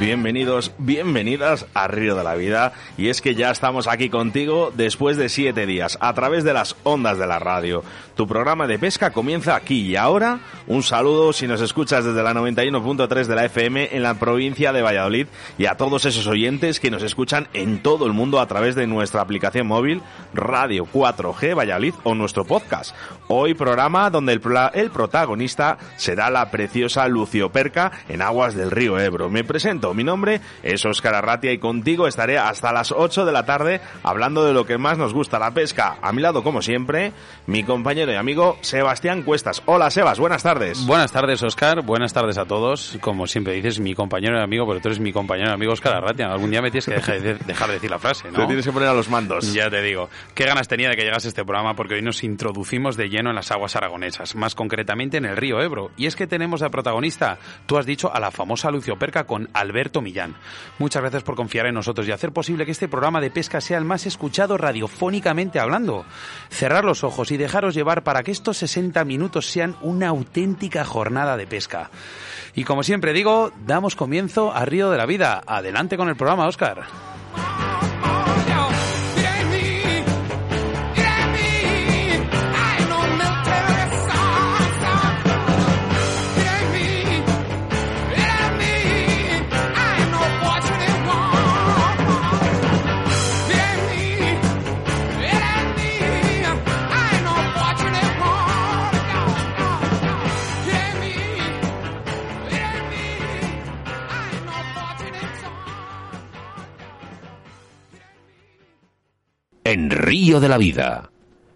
Bienvenidos, bienvenidas a Río de la Vida. Y es que ya estamos aquí contigo después de siete días, a través de las ondas de la radio. Tu programa de pesca comienza aquí y ahora. Un saludo si nos escuchas desde la 91.3 de la FM en la provincia de Valladolid y a todos esos oyentes que nos escuchan en todo el mundo a través de nuestra aplicación móvil Radio 4G Valladolid o nuestro podcast. Hoy programa donde el, el protagonista será la preciosa Lucio Perca en aguas del río Ebro. Me presento mi nombre es Óscar Arratia y contigo estaré hasta las 8 de la tarde hablando de lo que más nos gusta, la pesca. A mi lado, como siempre, mi compañero y amigo Sebastián Cuestas. Hola, Sebas, buenas tardes. Buenas tardes, Óscar. Buenas tardes a todos. Como siempre dices, mi compañero y amigo, pero tú eres mi compañero y amigo Óscar Arratia. Algún día me tienes que dejar de, dejar de decir la frase, ¿no? Te tienes que poner a los mandos. Ya te digo. Qué ganas tenía de que llegase este programa porque hoy nos introducimos de lleno en las aguas aragonesas, más concretamente en el río Ebro. Y es que tenemos a protagonista, tú has dicho, a la famosa Lucio Perca con Alberto Alberto Millán. Muchas gracias por confiar en nosotros y hacer posible que este programa de pesca sea el más escuchado radiofónicamente hablando. Cerrar los ojos y dejaros llevar para que estos 60 minutos sean una auténtica jornada de pesca. Y como siempre digo, damos comienzo a Río de la Vida. Adelante con el programa, Oscar. De la Vida,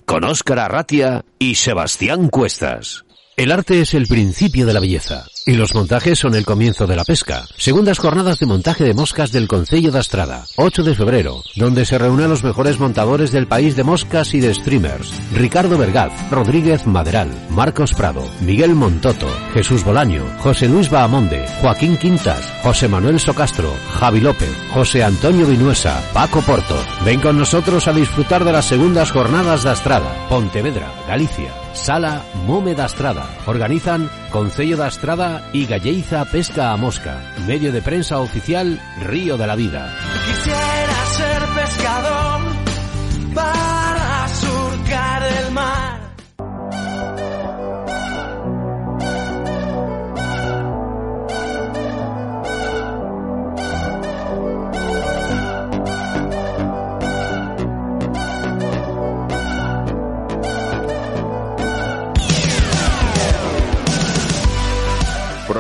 con Óscar Arratia y Sebastián Cuestas. El arte es el principio de la belleza y los montajes son el comienzo de la pesca. Segundas jornadas de montaje de moscas del Concello de Astrada, 8 de febrero, donde se reúnen los mejores montadores del país de moscas y de streamers. Ricardo Vergaz, Rodríguez Maderal, Marcos Prado, Miguel Montoto, Jesús Bolaño, José Luis Bahamonde, Joaquín Quintas, José Manuel Socastro, Javi López, José Antonio Vinuesa, Paco Porto. Ven con nosotros a disfrutar de las segundas jornadas de Astrada, Pontevedra, Galicia. Sala Mome da Astrada. Organizan Concello da Astrada y Galleiza Pesca a Mosca. Medio de prensa oficial Río de la Vida.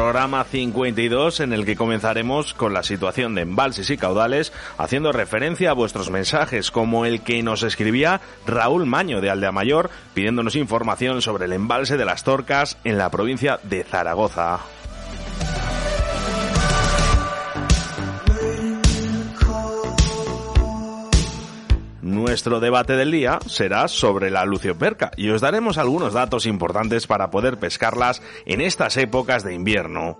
Programa 52 en el que comenzaremos con la situación de embalses y caudales, haciendo referencia a vuestros mensajes, como el que nos escribía Raúl Maño de Aldea Mayor, pidiéndonos información sobre el embalse de las Torcas en la provincia de Zaragoza. Nuestro debate del día será sobre la lucioperca y os daremos algunos datos importantes para poder pescarlas en estas épocas de invierno.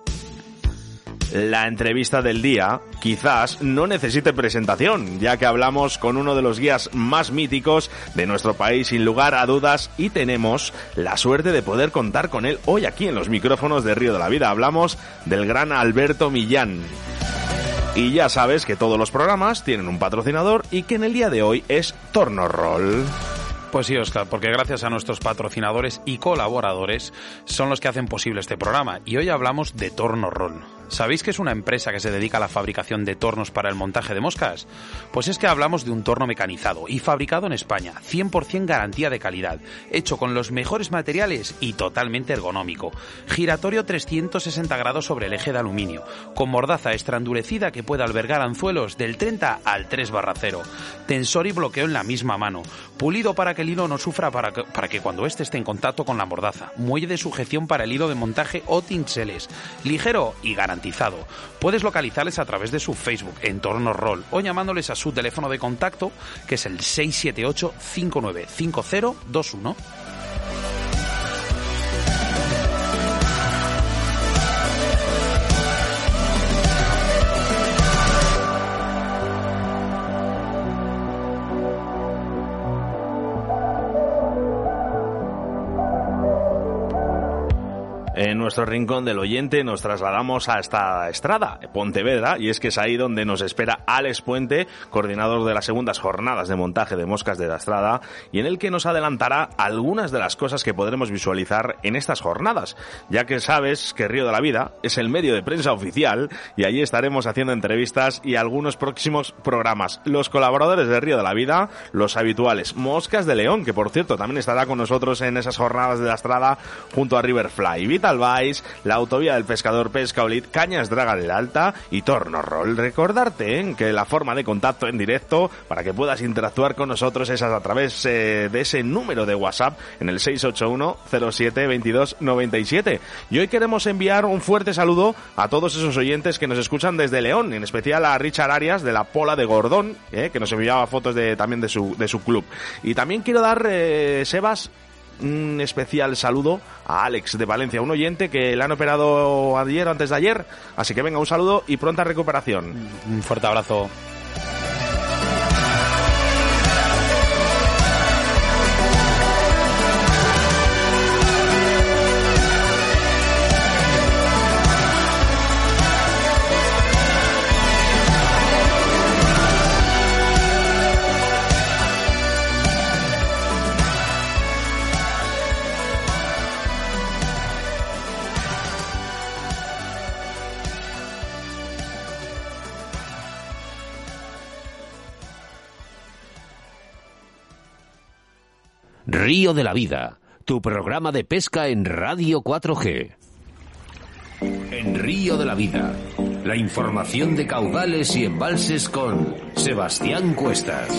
La entrevista del día quizás no necesite presentación, ya que hablamos con uno de los guías más míticos de nuestro país sin lugar a dudas y tenemos la suerte de poder contar con él hoy aquí en los micrófonos de Río de la Vida. Hablamos del gran Alberto Millán. Y ya sabes que todos los programas tienen un patrocinador y que en el día de hoy es Torno Roll. Pues sí, Oscar, porque gracias a nuestros patrocinadores y colaboradores son los que hacen posible este programa. Y hoy hablamos de Torno Roll. ¿Sabéis que es una empresa que se dedica a la fabricación de tornos para el montaje de moscas? Pues es que hablamos de un torno mecanizado y fabricado en España, 100% garantía de calidad, hecho con los mejores materiales y totalmente ergonómico. Giratorio 360 grados sobre el eje de aluminio, con mordaza extra endurecida que puede albergar anzuelos del 30 al 3 barra 0. Tensor y bloqueo en la misma mano. Pulido para que el hilo no sufra para que, para que cuando éste esté en contacto con la mordaza. Muelle de sujeción para el hilo de montaje o tinseles. Ligero y garantizado Puedes localizarles a través de su Facebook, Entorno Roll, o llamándoles a su teléfono de contacto, que es el 678-595021. Nuestro rincón del oyente nos trasladamos a esta estrada, Pontevedra, y es que es ahí donde nos espera Alex Puente, coordinador de las segundas jornadas de montaje de moscas de la estrada, y en el que nos adelantará algunas de las cosas que podremos visualizar en estas jornadas, ya que sabes que Río de la Vida es el medio de prensa oficial y allí estaremos haciendo entrevistas y algunos próximos programas. Los colaboradores de Río de la Vida, los habituales Moscas de León, que por cierto también estará con nosotros en esas jornadas de la estrada junto a Riverfly, Vital La autovía del pescador Pescaolit, Cañas Draga del Alta y Torno Roll. Recordarte ¿eh? que la forma de contacto en directo para que puedas interactuar con nosotros es a través eh, de ese número de WhatsApp en el 681 07 22 97. Y hoy queremos enviar un fuerte saludo a todos esos oyentes que nos escuchan desde León, en especial a Richard Arias de la Pola de Gordón, ¿eh? que nos enviaba fotos de, también de su, de su club. Y también quiero dar, Sebas, un especial saludo a Alex de Valencia, un oyente que le han operado ayer o antes de ayer. Así que venga, un saludo y pronta recuperación. Un fuerte abrazo. Río de la Vida, tu programa de pesca en Radio 4G. En Río de la Vida, la información de caudales y embalses con Sebastián Cuestas.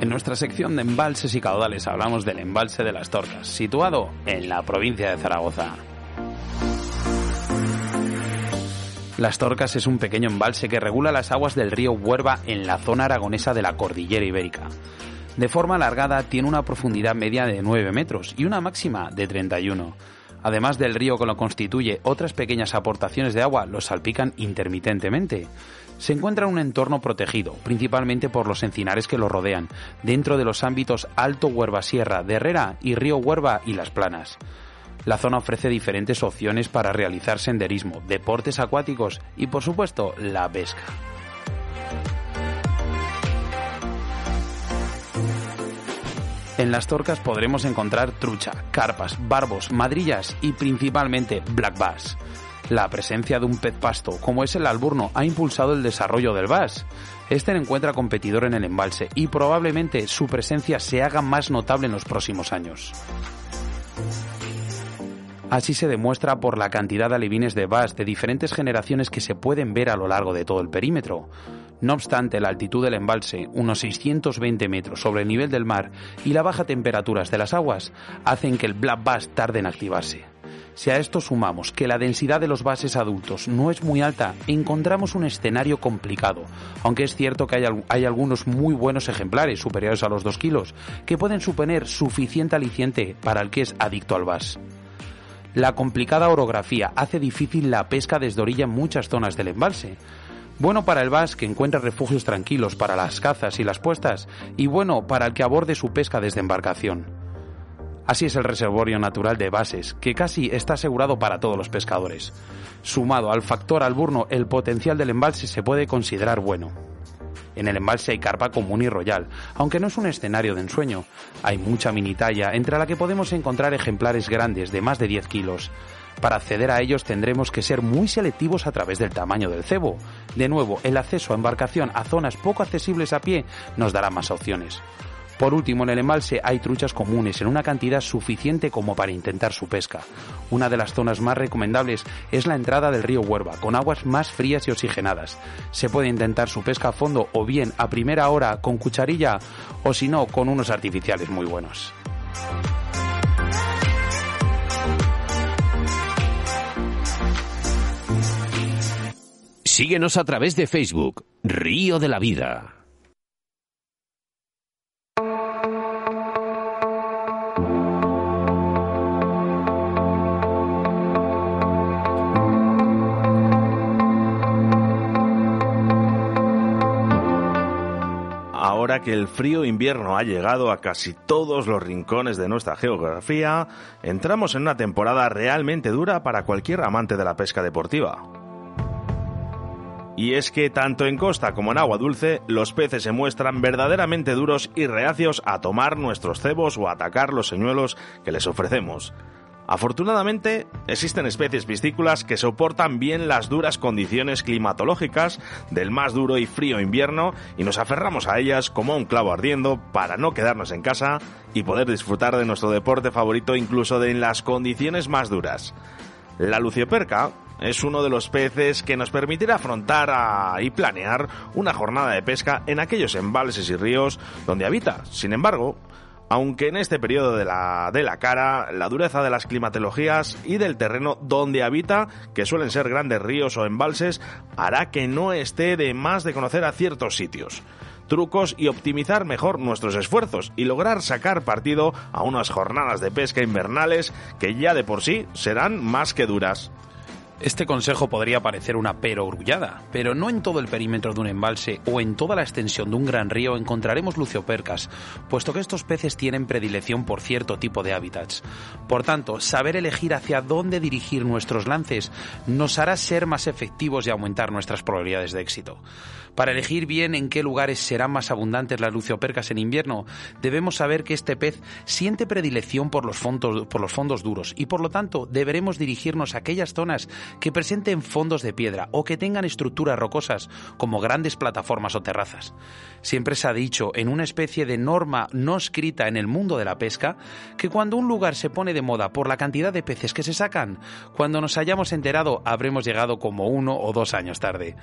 En nuestra sección de embalses y caudales hablamos del embalse de las Torcas, situado en la provincia de Zaragoza. Las Torcas es un pequeño embalse que regula las aguas del río Huerva en la zona aragonesa de la cordillera ibérica. De forma alargada tiene una profundidad media de 9 metros y una máxima de 31. Además del río que lo constituye, otras pequeñas aportaciones de agua lo salpican intermitentemente. Se encuentra en un entorno protegido, principalmente por los encinares que lo rodean, dentro de los ámbitos Alto Huerva Sierra de Herrera y Río Huerva y Las Planas. La zona ofrece diferentes opciones para realizar senderismo, deportes acuáticos y por supuesto la pesca. En las torcas podremos encontrar trucha, carpas, barbos, madrillas y principalmente black bass. La presencia de un pez pasto, como es el alburno, ha impulsado el desarrollo del bass. Este encuentra competidor en el embalse y probablemente su presencia se haga más notable en los próximos años. Así se demuestra por la cantidad de alevines de bass de diferentes generaciones que se pueden ver a lo largo de todo el perímetro. No obstante, la altitud del embalse, unos 620 metros sobre el nivel del mar, y la baja temperaturas de las aguas hacen que el black bass tarde en activarse. Si a esto sumamos que la densidad de los bases adultos no es muy alta, encontramos un escenario complicado, aunque es cierto que hay, algunos muy buenos ejemplares superiores a los 2 kilos, que pueden suponer suficiente aliciente para el que es adicto al bass. La complicada orografía hace difícil la pesca desde orilla en muchas zonas del embalse. Bueno para el vas que encuentra refugios tranquilos para las cazas y las puestas, y bueno para el que aborde su pesca desde embarcación. Así es el reservorio natural de bases, que casi está asegurado para todos los pescadores. Sumado al factor alburno, el potencial del embalse se puede considerar bueno. En el embalse hay carpa común y royal, aunque no es un escenario de ensueño. Hay mucha mini talla, entre la que podemos encontrar ejemplares grandes de más de 10 kilos. Para acceder a ellos tendremos que ser muy selectivos a través del tamaño del cebo. De nuevo, el acceso a embarcación a zonas poco accesibles a pie nos dará más opciones. Por último, en el embalse hay truchas comunes en una cantidad suficiente como para intentar su pesca. Una de las zonas más recomendables es la entrada del río Huerva, con aguas más frías y oxigenadas. Se puede intentar su pesca a fondo o bien a primera hora con cucharilla o si no con unos artificiales muy buenos. Síguenos a través de Facebook, Río de la Vida. Ahora que el frío invierno ha llegado a casi todos los rincones de nuestra geografía, entramos en una temporada realmente dura para cualquier amante de la pesca deportiva. Y es que tanto en costa como en agua dulce, los peces se muestran verdaderamente duros y reacios a tomar nuestros cebos o a atacar los señuelos que les ofrecemos. Afortunadamente, existen especies piscícolas que soportan bien las duras condiciones climatológicas del más duro y frío invierno y nos aferramos a ellas como un clavo ardiendo para no quedarnos en casa y poder disfrutar de nuestro deporte favorito incluso en las condiciones más duras. La lucioperca es uno de los peces que nos permitirá afrontar y planear una jornada de pesca en aquellos embalses y ríos donde habita. Sin embargo, aunque en este periodo de la, de la cara, la dureza de las climatologías y del terreno donde habita, que suelen ser grandes ríos o embalses, hará que no esté de más de conocer a ciertos sitios trucos y optimizar mejor nuestros esfuerzos y lograr sacar partido a unas jornadas de pesca invernales que ya de por sí serán más que duras. Este consejo podría parecer una perogrullada, pero no en todo el perímetro de un embalse o en toda la extensión de un gran río encontraremos luciopercas, puesto que estos peces tienen predilección por cierto tipo de hábitats. Por tanto, saber elegir hacia dónde dirigir nuestros lances nos hará ser más efectivos y aumentar nuestras probabilidades de éxito. Para elegir bien en qué lugares serán más abundantes las luciopercas en invierno, debemos saber que este pez siente predilección por los fondos, duros y por lo tanto deberemos dirigirnos a aquellas zonas que presenten fondos de piedra o que tengan estructuras rocosas como grandes plataformas o terrazas. Siempre se ha dicho en una especie de norma no escrita en el mundo de la pesca que cuando un lugar se pone de moda por la cantidad de peces que se sacan, cuando nos hayamos enterado habremos llegado como uno o dos años tarde.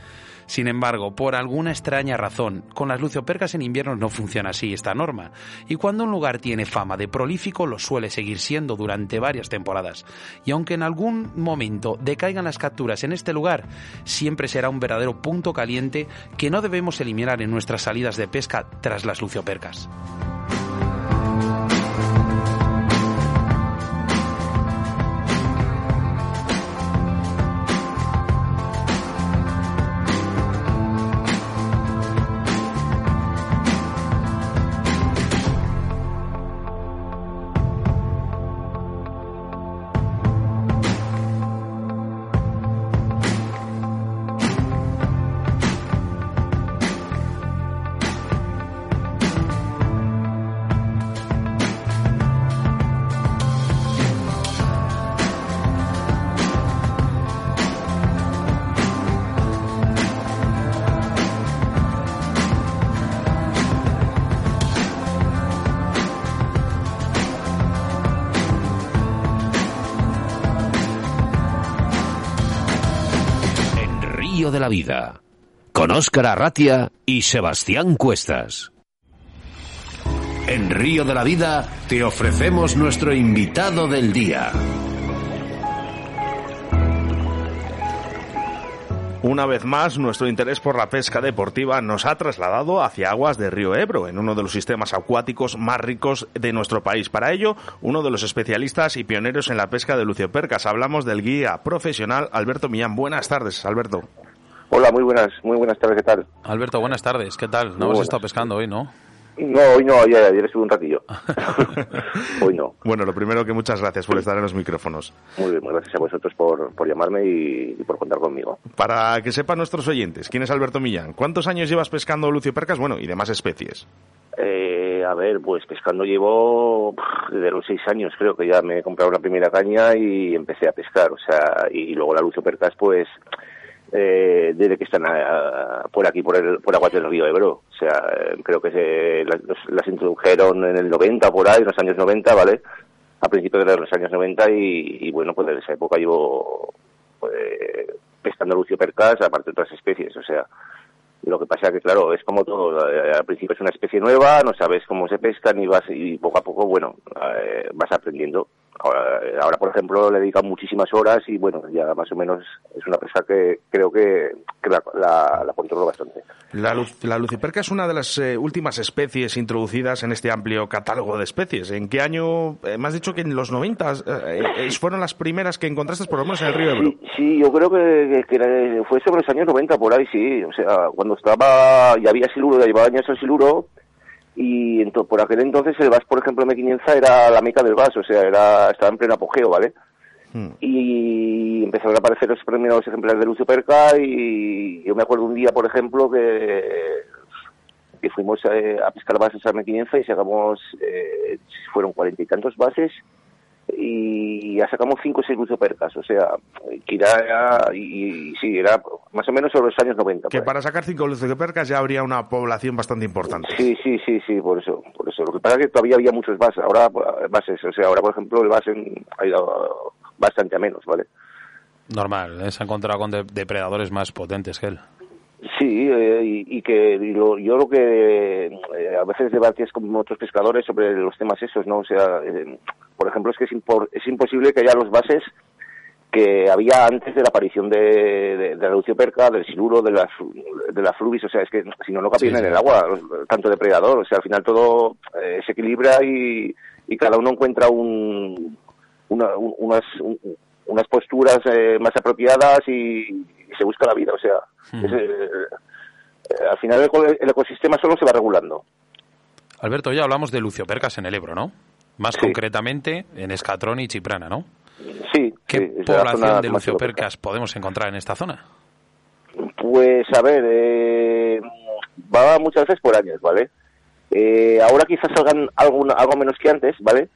Sin embargo, por alguna extraña razón, con las luciopercas en invierno no funciona así esta norma, y cuando un lugar tiene fama de prolífico lo suele seguir siendo durante varias temporadas. Y aunque en algún momento decaigan las capturas en este lugar, siempre será un verdadero punto caliente que no debemos eliminar en nuestras salidas de pesca tras las luciopercas. De la Vida, con Óscar Arratia y Sebastián Cuestas. En Río de la Vida te ofrecemos nuestro invitado del día. Una vez más, nuestro interés por la pesca deportiva nos ha trasladado hacia aguas de Río Ebro, en uno de los sistemas acuáticos más ricos de nuestro país. Para ello, uno de los especialistas y pioneros en la pesca de luciopercas. Hablamos del guía profesional Alberto Millán. Buenas tardes, Alberto. Hola, muy buenas, muy buenas tardes, ¿qué tal? Alberto, buenas tardes, ¿qué tal? No hemos estado pescando hoy, ¿no? No, hoy no, ayer, ayer estuve un ratillo. hoy no. Bueno, lo primero que muchas gracias por estar en los micrófonos. Muy bien, gracias a vosotros por, por llamarme y, por contar conmigo. Para que sepan nuestros oyentes, ¿quién es Alberto Millán? ¿Cuántos años llevas pescando luciopercas, bueno, y demás especies? Eh, a ver, pues pescando llevo desde los seis años, creo que ya me he comprado la primera caña y empecé a pescar, o sea, y luego la luciopercas, pues eh, desde que están por aquí, por, el, por aguas del río Ebro. O sea, eh, creo que se, las, introdujeron en el 90, por ahí, en los años 90, ¿vale? A principios de los años 90 y, bueno, pues desde esa época llevo pues, pescando lucio percas, aparte de otras especies, o sea, lo que pasa que, claro, es como todo. Eh, al principio es una especie nueva, no sabes cómo se pescan y vas y poco a poco, bueno, eh, vas aprendiendo. Ahora, por ejemplo, le dedican muchísimas horas y, bueno, ya más o menos es una pesca que creo que, la, la, controlo bastante. La, la luciperca es una de las eh, últimas especies introducidas en este amplio catálogo de especies. ¿En qué año? me has dicho que en los 90 fueron las primeras que encontraste, por lo menos en el río Ebro. Sí, yo creo que, que, fue sobre los años 90 por ahí, sí. O sea, cuando estaba, ya había siluro, ya llevaba años el siluro, y ento- por aquel entonces el VAS, por ejemplo, M500 era la meca del VAS, o sea, era, estaba en pleno apogeo, ¿vale? Hmm. Y empezaron a aparecer los primeros ejemplares de Lucio Perca y yo me acuerdo un día, por ejemplo, que, que fuimos eh, a pescar bases a M500 y sacamos, eh, fueron cuarenta y tantos bases y ya sacamos cinco o seis Lucio Percas, o sea, que era, y, y sí, era más o menos sobre los años 90. Que para sacar cinco luciopercas ya habría una población bastante importante. Sí, sí, sí, sí, por eso, por eso. Lo que pasa es que todavía había muchos bases, ahora bases, o sea, ahora por ejemplo el base ha ido bastante a menos, ¿vale? Normal, ¿eh? se ha encontrado con de- depredadores más potentes que él. Sí, eh, y, y que y lo- yo lo que eh, a veces debates con otros pescadores sobre los temas esos, ¿no? O sea, eh, por ejemplo, es que es, impor- es imposible que haya los bases que había antes de la aparición de, de, de la lucioperca, del siluro, de la, de la flubis, o sea, es que si no, no Sí, en el agua, los- tanto depredador, o sea, al final todo eh, se equilibra y, y cada uno encuentra un, una- un- unas, un- unas posturas eh, más apropiadas y, y se busca la vida, o sea, es, eh, al final el, eco- el ecosistema solo se va regulando. Alberto, ya hablamos de luciopercas en el Ebro, ¿no? Más Sí. concretamente en Escatrón y Chiprana, ¿no? Sí, ¿Qué sí, población de más luciopercas podemos encontrar en esta zona? Pues a ver, eh, va muchas veces por años, ¿vale? Eh, ahora quizás salgan algo, algo menos que antes, ¿vale?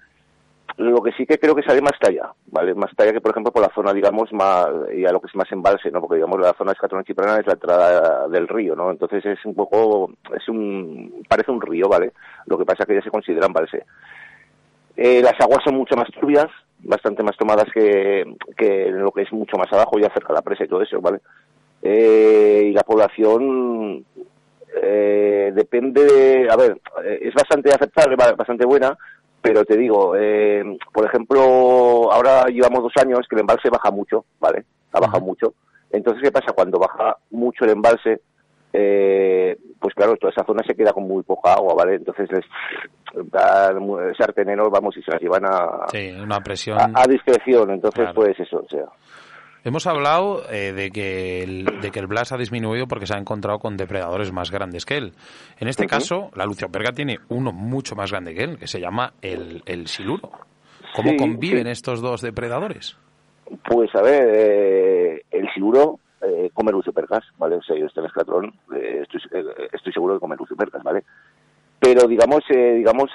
Lo que sí que creo que sale más talla, ¿vale? Más talla que, por ejemplo, por la zona, digamos, más, ya lo que es más embalse, ¿no? Porque, digamos, la zona de Escatrón y Chiprana es la entrada del río, ¿no? Entonces es un poco, es un, parece un río, ¿vale? Lo que pasa es que ya se considera embalse. Eh, las aguas son mucho más turbias, bastante más tomadas que, que lo que es mucho más abajo, ya cerca de la presa y todo eso, ¿vale? Eh, y la población eh, depende de, a ver, eh, es bastante aceptable, ba- bastante buena, pero te digo, eh, por ejemplo, ahora llevamos dos años que el embalse baja mucho, ¿vale? Ha bajado mucho. Entonces, ¿qué pasa? Cuando baja mucho el embalse, eh, pues claro, toda esa zona se queda con muy poca agua, ¿vale? Entonces les dan sarteneros, vamos, y se las llevan a, Sí, una presión. a, a discreción. Entonces, Claro. pues eso, o sea. Hemos hablado eh, de, que el, de que el Blas ha disminuido porque se ha encontrado con depredadores más grandes que él. En este caso, la lucioperca tiene uno mucho más grande que él, que se llama el, el siluro. ¿Cómo Sí, conviven sí. estos dos depredadores? Pues a ver, eh, el siluro eh, come luciopercas, ¿vale? O sea, yo estoy en escatrón, eh, estoy, estoy seguro de comer luciopercas, ¿vale? Pero digamos, eh, digamos,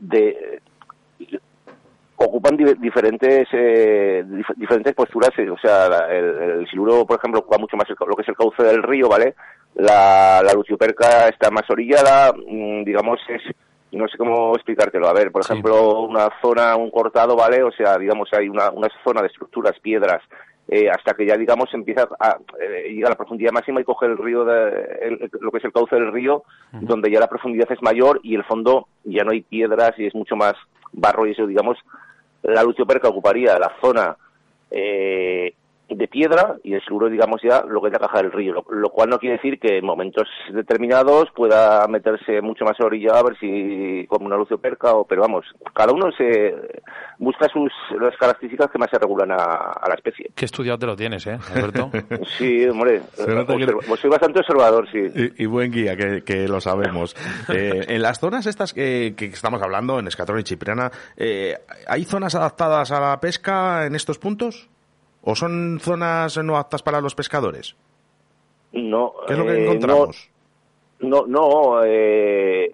de ocupan di- diferentes eh, dif- diferentes posturas, eh, o sea, la- el, el siluro, por ejemplo, ocupa mucho más el lo que es el cauce del río, ¿vale? La, la lucioperca está más orillada, mm, digamos, es no sé cómo explicártelo. A ver, por Sí. ejemplo, una zona, un cortado, ¿vale? O sea, digamos, hay una, una zona de estructuras, piedras, eh, hasta que ya, digamos, empieza a eh, llega a la profundidad máxima y coge el río, de, el- lo que es el cauce del río, donde ya la profundidad es mayor y el fondo ya no hay piedras y es mucho más barro y eso, digamos, la lucioperca ocuparía la zona eh, de piedra y el seguro, digamos, ya lo que es la caja del río, lo, lo cual no quiere decir que en momentos determinados pueda meterse mucho más a orilla a ver si como una lucioperca o, pero vamos, cada uno se busca sus las características que más se regulan a, a la especie. ¿Qué estudiado te lo tienes, eh, Alberto? Sí, hombre, que- soy bastante observador, sí. Y, y buen guía, que, que lo sabemos. Eh, en las zonas estas que, que estamos hablando, en Escatrón y Chipriana, eh, ¿hay zonas adaptadas a la pesca en estos puntos? ¿O son zonas no aptas para los pescadores? No, ¿Qué es lo que eh, encontramos? No, no, eh,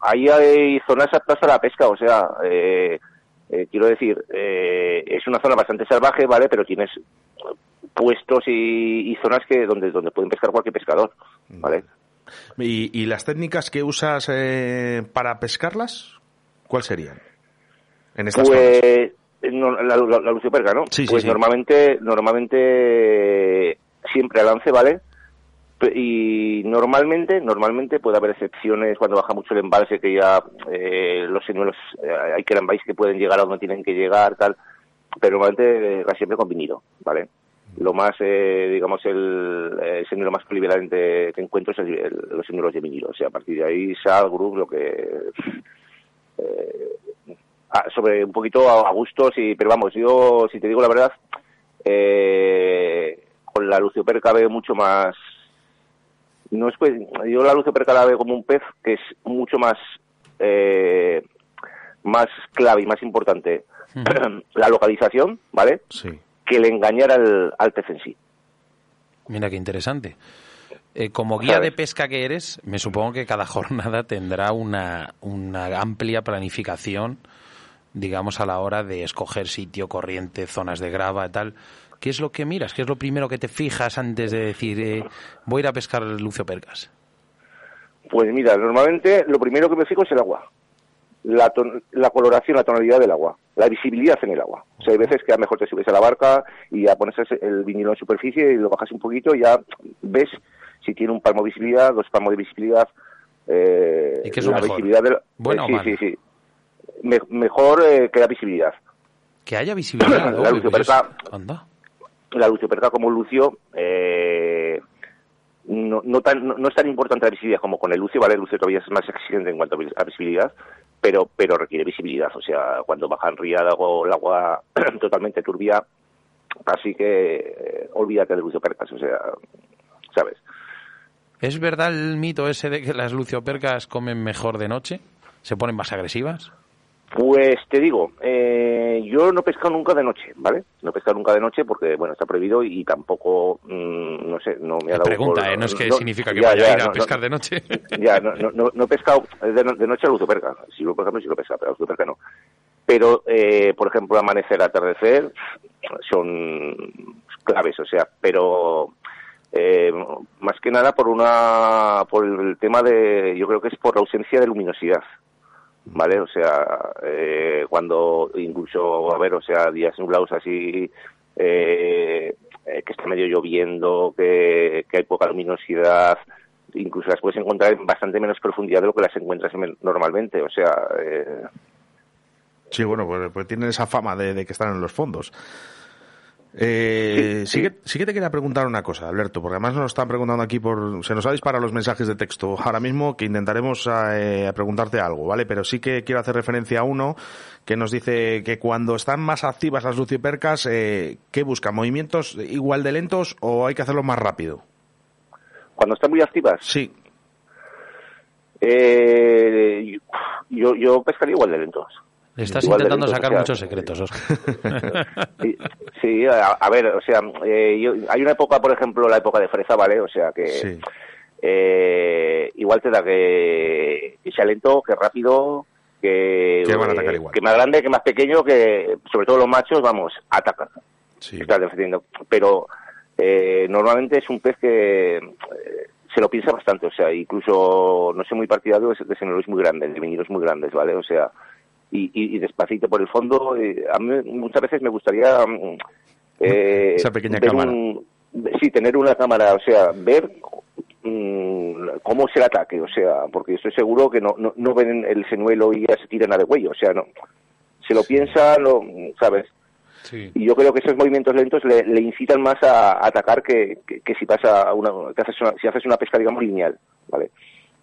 ahí hay zonas aptas a la pesca, o sea, eh, eh, quiero decir, eh, es una zona bastante salvaje, ¿vale? Pero tienes puestos y, y zonas que donde donde pueden pescar cualquier pescador, ¿vale? ¿Y, y las técnicas que usas eh, para pescarlas? ¿Cuáles serían? En estas zonas. No, la, la, la lucioperca, ¿no? Sí, pues sí. normalmente, normalmente siempre a lance, ¿vale? Y normalmente, normalmente puede haber excepciones cuando baja mucho el embalse que ya eh, los señuelos, eh, hay que que pueden llegar a donde tienen que llegar, tal. Pero normalmente eh, casi siempre con vinilo, ¿vale? Lo más, eh, digamos, el, el señuelo más privilegiante que encuentro es el- el- los señuelos de vinilo. O sea, a partir de ahí, sal, group, lo que Sobre un poquito a, a gustos y pero vamos yo si te digo la verdad eh, con la lucioperca veo mucho más no es que- yo la lucio perca la veo como un pez que es mucho más eh, más clave y más importante la localización, ¿vale? Sí. Que el engañar al, al pez en sí. Mira qué interesante. Eh, como guía de pesca que eres, me supongo que cada jornada tendrá una, una amplia planificación, digamos, a la hora de escoger sitio, corriente, zonas de grava, tal. ¿Qué es lo que miras? ¿Qué es lo primero que te fijas antes de decir, eh, voy a ir a pescar Lucio Percas? Pues mira, normalmente lo primero que me fijo es el agua. La, ton- la coloración, la tonalidad del agua, la visibilidad en el agua. O sea, hay veces que a lo mejor te subes a la barca y ya pones el vinilo en superficie y lo bajas un poquito y ya ves si tiene un palmo de visibilidad, dos palmos de visibilidad. Eh, ¿Y qué es lo la mejor? visibilidad del- ¿Buena eh, o sí, sí, sí. Me- mejor eh, que la visibilidad. Que haya visibilidad. La oye, Lucio pues es- Perca. Anda. la Lucio Perca como Lucio eh, no, no, tan, no, no es tan importante la visibilidad como con el Lucio, ¿vale? El Lucio todavía es más exigente en cuanto a vis- a visibilidad, pero, pero requiere visibilidad. O sea, cuando baja en o el agua totalmente turbia, así que eh, olvídate del Lucio Percas, o sea, ¿sabes? ¿Es verdad el mito ese de que las luciopercas comen mejor de noche? ¿Se ponen más agresivas? Pues te digo, eh, yo no he pescado nunca de noche, ¿vale? No he pescado nunca de noche porque, bueno, está prohibido y tampoco, mm, no sé, no me ha dado... Pregunta, por- ¿eh? No es que no- significa que ya, vaya ya, a ir a no, pescar de noche. Ya, no, no, he pescado de, de noche a luzoperca. Si lo, por ejemplo, si lo pesca, pero a luzoperca no. Pero, eh, por ejemplo, amanecer, atardecer son claves, o sea, pero eh, más que nada por una por el tema de, yo creo que es por la ausencia de luminosidad. ¿Vale? O sea, eh, cuando incluso, a ver, o sea, días nublados así, eh, eh, que está medio lloviendo, que, que hay poca luminosidad, incluso las puedes encontrar en bastante menos profundidad de lo que las encuentras en- normalmente. O sea, eh, Sí, bueno, pues, pues tienen esa fama de que están en los fondos. Eh, sí, que, sí que te quería preguntar una cosa, Alberto, porque además nos están preguntando aquí por... Se nos ha disparado los mensajes de texto ahora mismo que intentaremos eh, preguntarte algo, ¿vale? Pero sí que quiero hacer referencia a uno que nos dice que cuando están más activas las lucipercas, eh, ¿qué buscan? ¿Movimientos igual de lentos o hay que hacerlo más rápido? cuando están muy activas, Sí, eh, yo, yo pescaría igual de lentos. Le estás intentando sacar muchos secretos, Oscar. Sí, sí, a, a ver, o sea, eh, yo- hay una época, por ejemplo, la época de fresa, ¿vale? O sea, que sí. eh, igual te da que, que sea lento, que rápido, que, van a atacar igual. que más grande, que más pequeño, que sobre todo los machos, vamos, atacan. sí. Defendiendo. Pero eh, normalmente es un pez que eh, se lo piensa bastante, o sea, incluso no soy muy partidario de, señuelos muy grandes, de vinilos muy grandes, ¿vale? O sea, y, y, y despacito por el fondo. eh, a mí muchas veces me gustaría mm, eh, Esa pequeña ver cámara. un- sí, tener una cámara, o sea, ver mm, cómo es el ataque, o sea, porque estoy seguro que no, no, no ven el señuelo y ya se tiran a de huello, o sea, no. Se lo piensan, lo, ¿sabes? Sí. Y yo creo que esos movimientos lentos le, le incitan más a, a atacar que, que, que si pasa una, que haces una, si haces una pesca, digamos, lineal, ¿vale?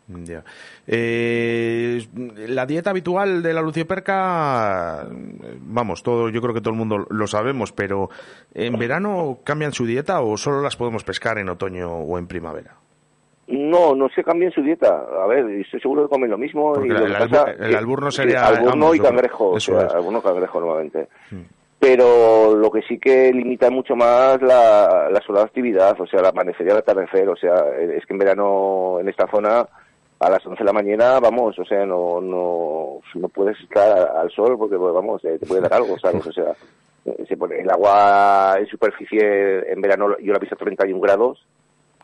Ya. Eh, la dieta habitual de la lucioperca, vamos, todo, yo creo que todo el mundo lo sabemos, pero ¿en verano cambian su dieta o solo las podemos pescar en otoño o en primavera? No, no se cambien su dieta. A ver, estoy seguro que comen lo mismo. Porque y lo el que albur- pasa el alburno que sería- Alburno y cangrejo, o sea, alburno cangrejo normalmente. Mm. Pero lo que sí que limita mucho más la, la sola actividad, o sea, el amanecer y el atardecer. O sea, es que en verano en esta zona a las 11 de la mañana, vamos, o sea, no no, no puedes estar al sol porque, pues, vamos, eh, te puede dar algo, ¿sabes? O sea, eh, se pone el agua en superficie en verano yo la he visto a 31 grados,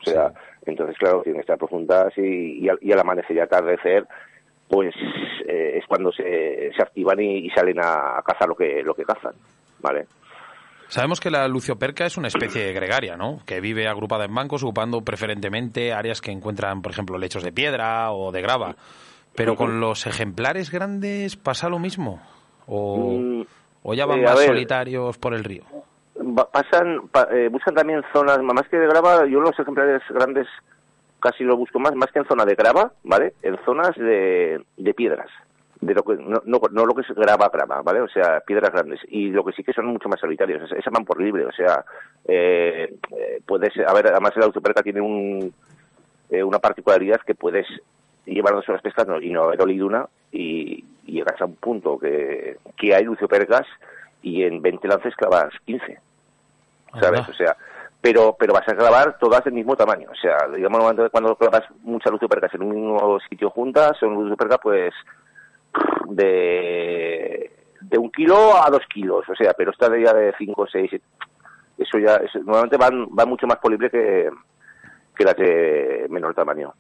o sea, entonces, claro, tienen que estar profundas y, y, al, y al amanecer y atardecer, pues eh, es cuando se, se activan y, y salen a, a cazar lo que, lo que cazan, ¿vale? Sabemos que la lucioperca es una especie gregaria, ¿no? Que vive agrupada en bancos, ocupando preferentemente áreas que encuentran, por ejemplo, lechos de piedra o de grava. Pero con los ejemplares grandes pasa lo mismo. O, Mm, o ya van eh, más ver. solitarios por el río. Pasan, pa- eh, buscan también zonas, más que de grava, yo los ejemplares grandes casi lo busco más, más que en zona de grava, ¿vale? En zonas de, de piedras. De lo que, no, no, no lo que es grava, grava, ¿vale? O sea, piedras grandes. Y lo que sí que son mucho más solitarios. Esas van por libre, o sea, eh, eh, puedes, a ver, además el autoperca tiene un, eh, una particularidad que puedes llevar dos horas pescando y no haber olido una y, y llegas a un punto que, que hay luciopercas y en 20 lances clavas 15. ¿Sabes? O sea, pero pero vas a clavar todas del mismo tamaño. O sea, digamos, cuando- cuando clavas muchas luciopercas en un mismo sitio juntas, son luciopercas pues de, de un kilo a dos kilos. O sea, pero esta de ya de 5 o 6, eso ya, eso, normalmente van, van mucho más polible que, que las de menor tamaño.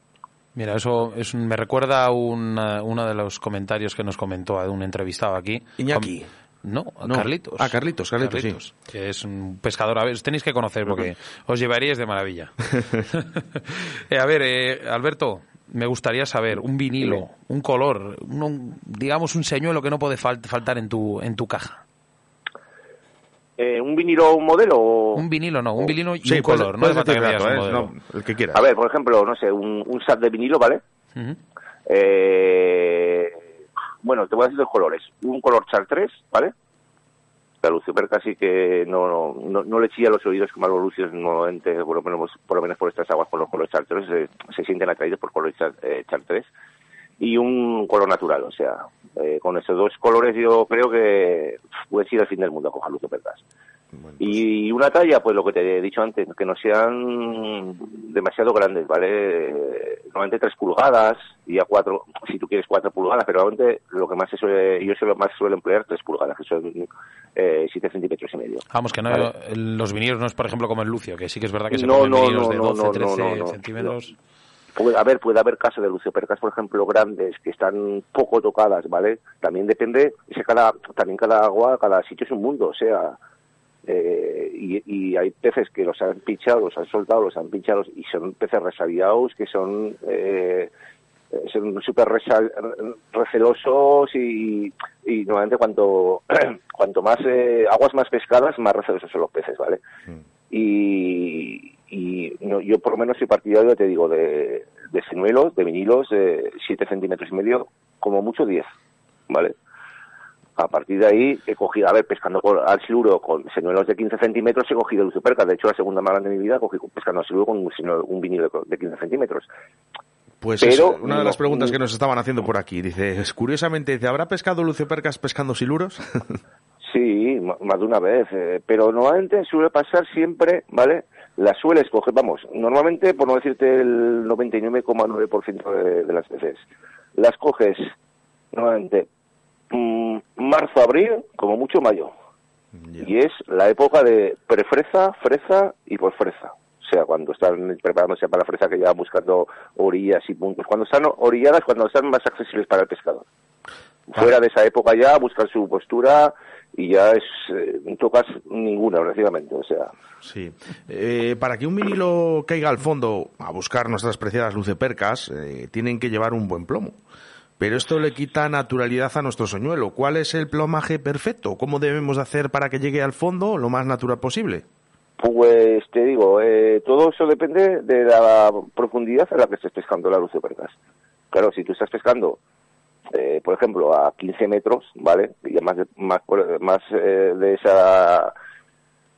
Mira, eso es, un- me recuerda a un, uno de los comentarios que nos comentó a un entrevistado aquí. Iñaki. Com- No, a No. Carlitos. Ah, Carlitos, Carlitos, Que es un pescador. A ver, os tenéis que conocer porque os llevaríais de maravilla. Eh, a ver, eh, Alberto, me gustaría saber un vinilo, un color, un- un- digamos un señuelo que no puede fal- faltar en tu, en tu caja. Eh, ¿Un vinilo un modelo? o- Un vinilo no, un vinilo y Sí, un puedes- color. no un ¿eh? modelo. No, el que quieras. A ver, por ejemplo, no sé, un, un SAT de vinilo, ¿vale? Eh, bueno, te voy a decir dos colores. Un color Char 3, ¿vale? La Lucifer casi que no, no, no le chilla los oídos como a los lucios normalmente, por lo menos por, lo menos por estas aguas con los colores Char 3, se, sienten atraídos por colores Char, eh, Char 3. Y un color natural, o sea, eh, con esos dos colores yo creo que puedes ir al fin del mundo a coger Lucifer. Y una talla, pues lo que te he dicho antes, que no sean demasiado grandes, ¿vale? Eh, Normalmente 3 pulgadas y a 4, si tú quieres 4 pulgadas, pero normalmente lo que más se suele, yo suelo, más suelo emplear 3 pulgadas, que son eh, 7 centímetros y medio. Vamos, que no, Vale. los vinilos no es, por ejemplo, como el Lucio, que sí que es verdad que se No, ponen no, vinilos no, de no, 12, no, 13 no, no, centímetros. Puede haber, puede haber casos de luciopercas, por ejemplo, grandes que están poco tocadas, ¿vale? También depende, ese cada, también cada agua, cada sitio es un mundo, o sea, eh, y, y hay peces que los han pinchado, los han soltado, los han pinchado y son peces resabiados que son eh, son súper recelosos y, y normalmente cuanto cuanto más eh, aguas más pescadas más recelosos son los peces, ¿vale? Y, y no, yo por lo menos soy partidario, te digo, de, de señuelos, de vinilos, de 7 centímetros y medio, como mucho 10, ¿vale? A partir de ahí he cogido, a ver, pescando con, al siluro con señuelos de 15 centímetros he cogido el superca. De hecho, la segunda más grande de mi vida cogí pescando al siluro con un, un vinilo de 15 centímetros. Pues Pero es una de las preguntas que nos estaban haciendo por aquí. Dice, curiosamente, dice, ¿habrá pescado Lucio Percas pescando siluros? Sí, más de una vez, eh, pero normalmente suele pasar siempre, ¿vale? Las sueles coger, vamos, normalmente, por no decirte el 99,9% de, de las veces, las coges normalmente marzo, abril, como mucho mayo. Y es la época de prefreza, freza y posfreza. O sea, cuando están preparándose para la fresa que ya buscando orillas y puntos. Cuando están orilladas, cuando están más accesibles para el pescador. Fuera de esa época ya, buscar su postura y ya es, eh, no tocas ninguna, relativamente. O sea, Sí. Eh, para que un vinilo caiga al fondo a buscar nuestras preciadas lucepercas, eh, tienen que llevar un buen plomo. Pero esto le quita naturalidad a nuestro soñuelo. ¿Cuál es el plomaje perfecto? ¿Cómo debemos de hacer para que llegue al fondo lo más natural posible? Pues te digo, eh, todo eso depende de la profundidad a la que estés pescando la luz de percas. Claro, si tú estás pescando, eh, por ejemplo, a 15 metros, ¿vale? Y más, de- más eh, de esa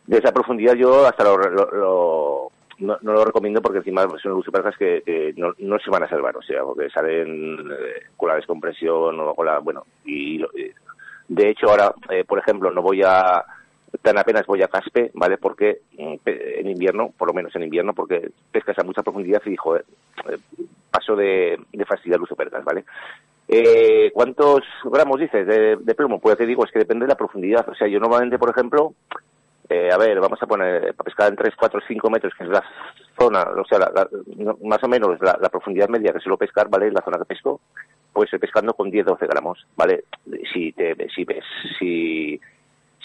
de esa profundidad yo hasta lo, lo- lo- no, no lo recomiendo porque encima son lucipercas que, que no, no se van a salvar, o sea, porque salen eh, con la descompresión o con la, bueno, y lo- eh, de hecho ahora, eh, por ejemplo, no voy a tan apenas voy a caspe, ¿vale? Porque mm, en invierno, por lo menos en invierno, porque pescas a mucha profundidad y, joder, eh, paso de, de fastidiar lucipercas, ¿vale? Eh, ¿Cuántos gramos dices de, de plomo? Pues te digo, es que depende de la profundidad. O sea, yo normalmente, por ejemplo, eh, a ver, vamos a poner, para pescar en 3, 4, 5 metros, que es la zona, o sea, la- más o menos la, la profundidad media que suelo pescar, ¿vale? La zona que pesco, pues pescando con 10, 12 gramos, ¿vale? Si te, si ves, si,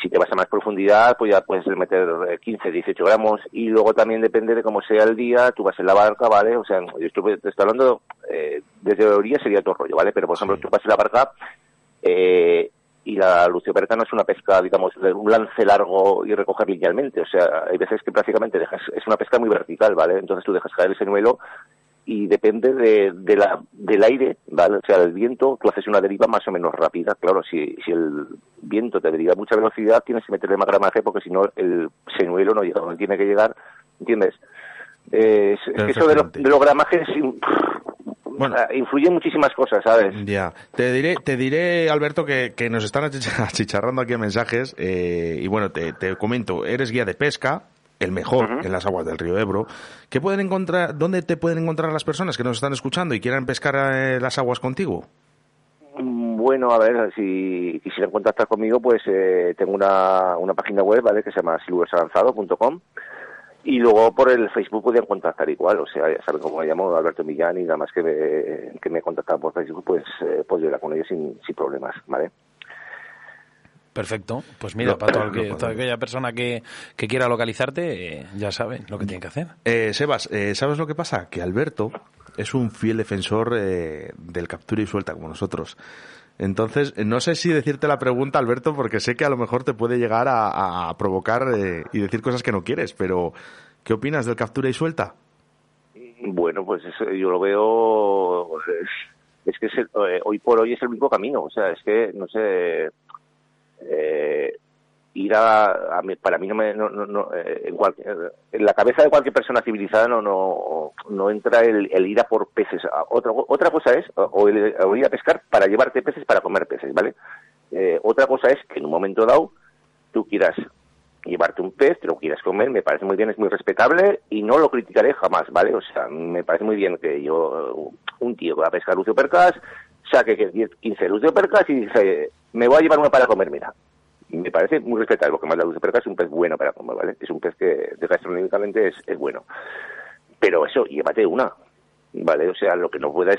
si te vas a más profundidad, pues ya puedes meter eh, 15, 18 gramos y luego también depende de cómo sea el día, tú vas en la barca, ¿vale? O sea, yo estoy, te estoy hablando, eh, desde la orilla sería todo rollo, ¿vale? Pero por ejemplo, tú vas en la barca, eh, y la lucioperca no es una pesca, digamos, de un lance largo y recoger linealmente. O sea, hay veces que prácticamente dejas, es una pesca muy vertical, ¿vale? Entonces tú dejas caer ese señuelo y depende de, de la, del aire, ¿vale? O sea, del viento, tú haces una deriva más o menos rápida. Claro, si, si el viento te deriva a mucha velocidad, tienes que meterle más gramaje porque si no el señuelo no llega donde tiene que llegar, ¿entiendes? Eh, es, que eso de, lo- de los gramajes Bueno. o sea, muchísimas cosas, ¿sabes? Ya, te diré, te diré Alberto, que, que nos están achicha- achicharrando aquí mensajes eh, y bueno, te, te comento, eres guía de pesca, el mejor en las aguas del río Ebro. ¿Qué pueden encontrar, ¿Dónde te pueden encontrar las personas que nos están escuchando y quieran pescar eh, las aguas contigo? Mm, Bueno, a ver, si quisieran contactar conmigo, pues eh, tengo una, una página web, ¿vale? Que se llama silvesalanzado.com y luego por el Facebook pueden contactar igual, o sea, ya saben cómo me llamo, Alberto Millán, y nada más que me, que me contactan por Facebook, pues eh, puedo llegar con ellos sin, sin problemas, ¿vale? Perfecto. Pues mira, para todo que- toda aquella persona que, que quiera localizarte, eh, ya saben lo que tienen que hacer. Eh, Sebas, eh, ¿sabes lo que pasa? Que Alberto es un fiel defensor eh, del captura y suelta, como nosotros. Entonces, eh, no sé si decirte la pregunta, Alberto, porque sé que a lo mejor te puede llegar a, provocar eh, y decir cosas que no quieres, pero ¿qué opinas del captura y suelta? Bueno, pues eso yo lo veo, es, es que es el- eh, hoy por hoy es el único camino, o sea, es que, no sé, ir a, a mí- para mí no me, no, no, no, eh, en, cual- eh, en la cabeza de cualquier persona civilizada no, no, no entra el, el ir a por peces. A- Otra, otra cosa es, o, el- ir a pescar para llevarte peces para comer peces, ¿vale? Eh, otra cosa es que en un momento dado tú quieras llevarte un pez, te lo quieras comer, me parece muy bien, es muy respetable y no lo criticaré jamás, ¿vale? O sea, me parece muy bien que yo, un tío que va a pescar lucio percas, saque que 10, 15 lucio percas y dice, me voy a llevar una para comer, mira. Me parece muy respetable, porque más la lucio percas es un pez bueno para comer, ¿vale? Es un pez que de gastronómicamente es, es bueno. Pero eso, llévate una, ¿vale? O sea, lo que no puedas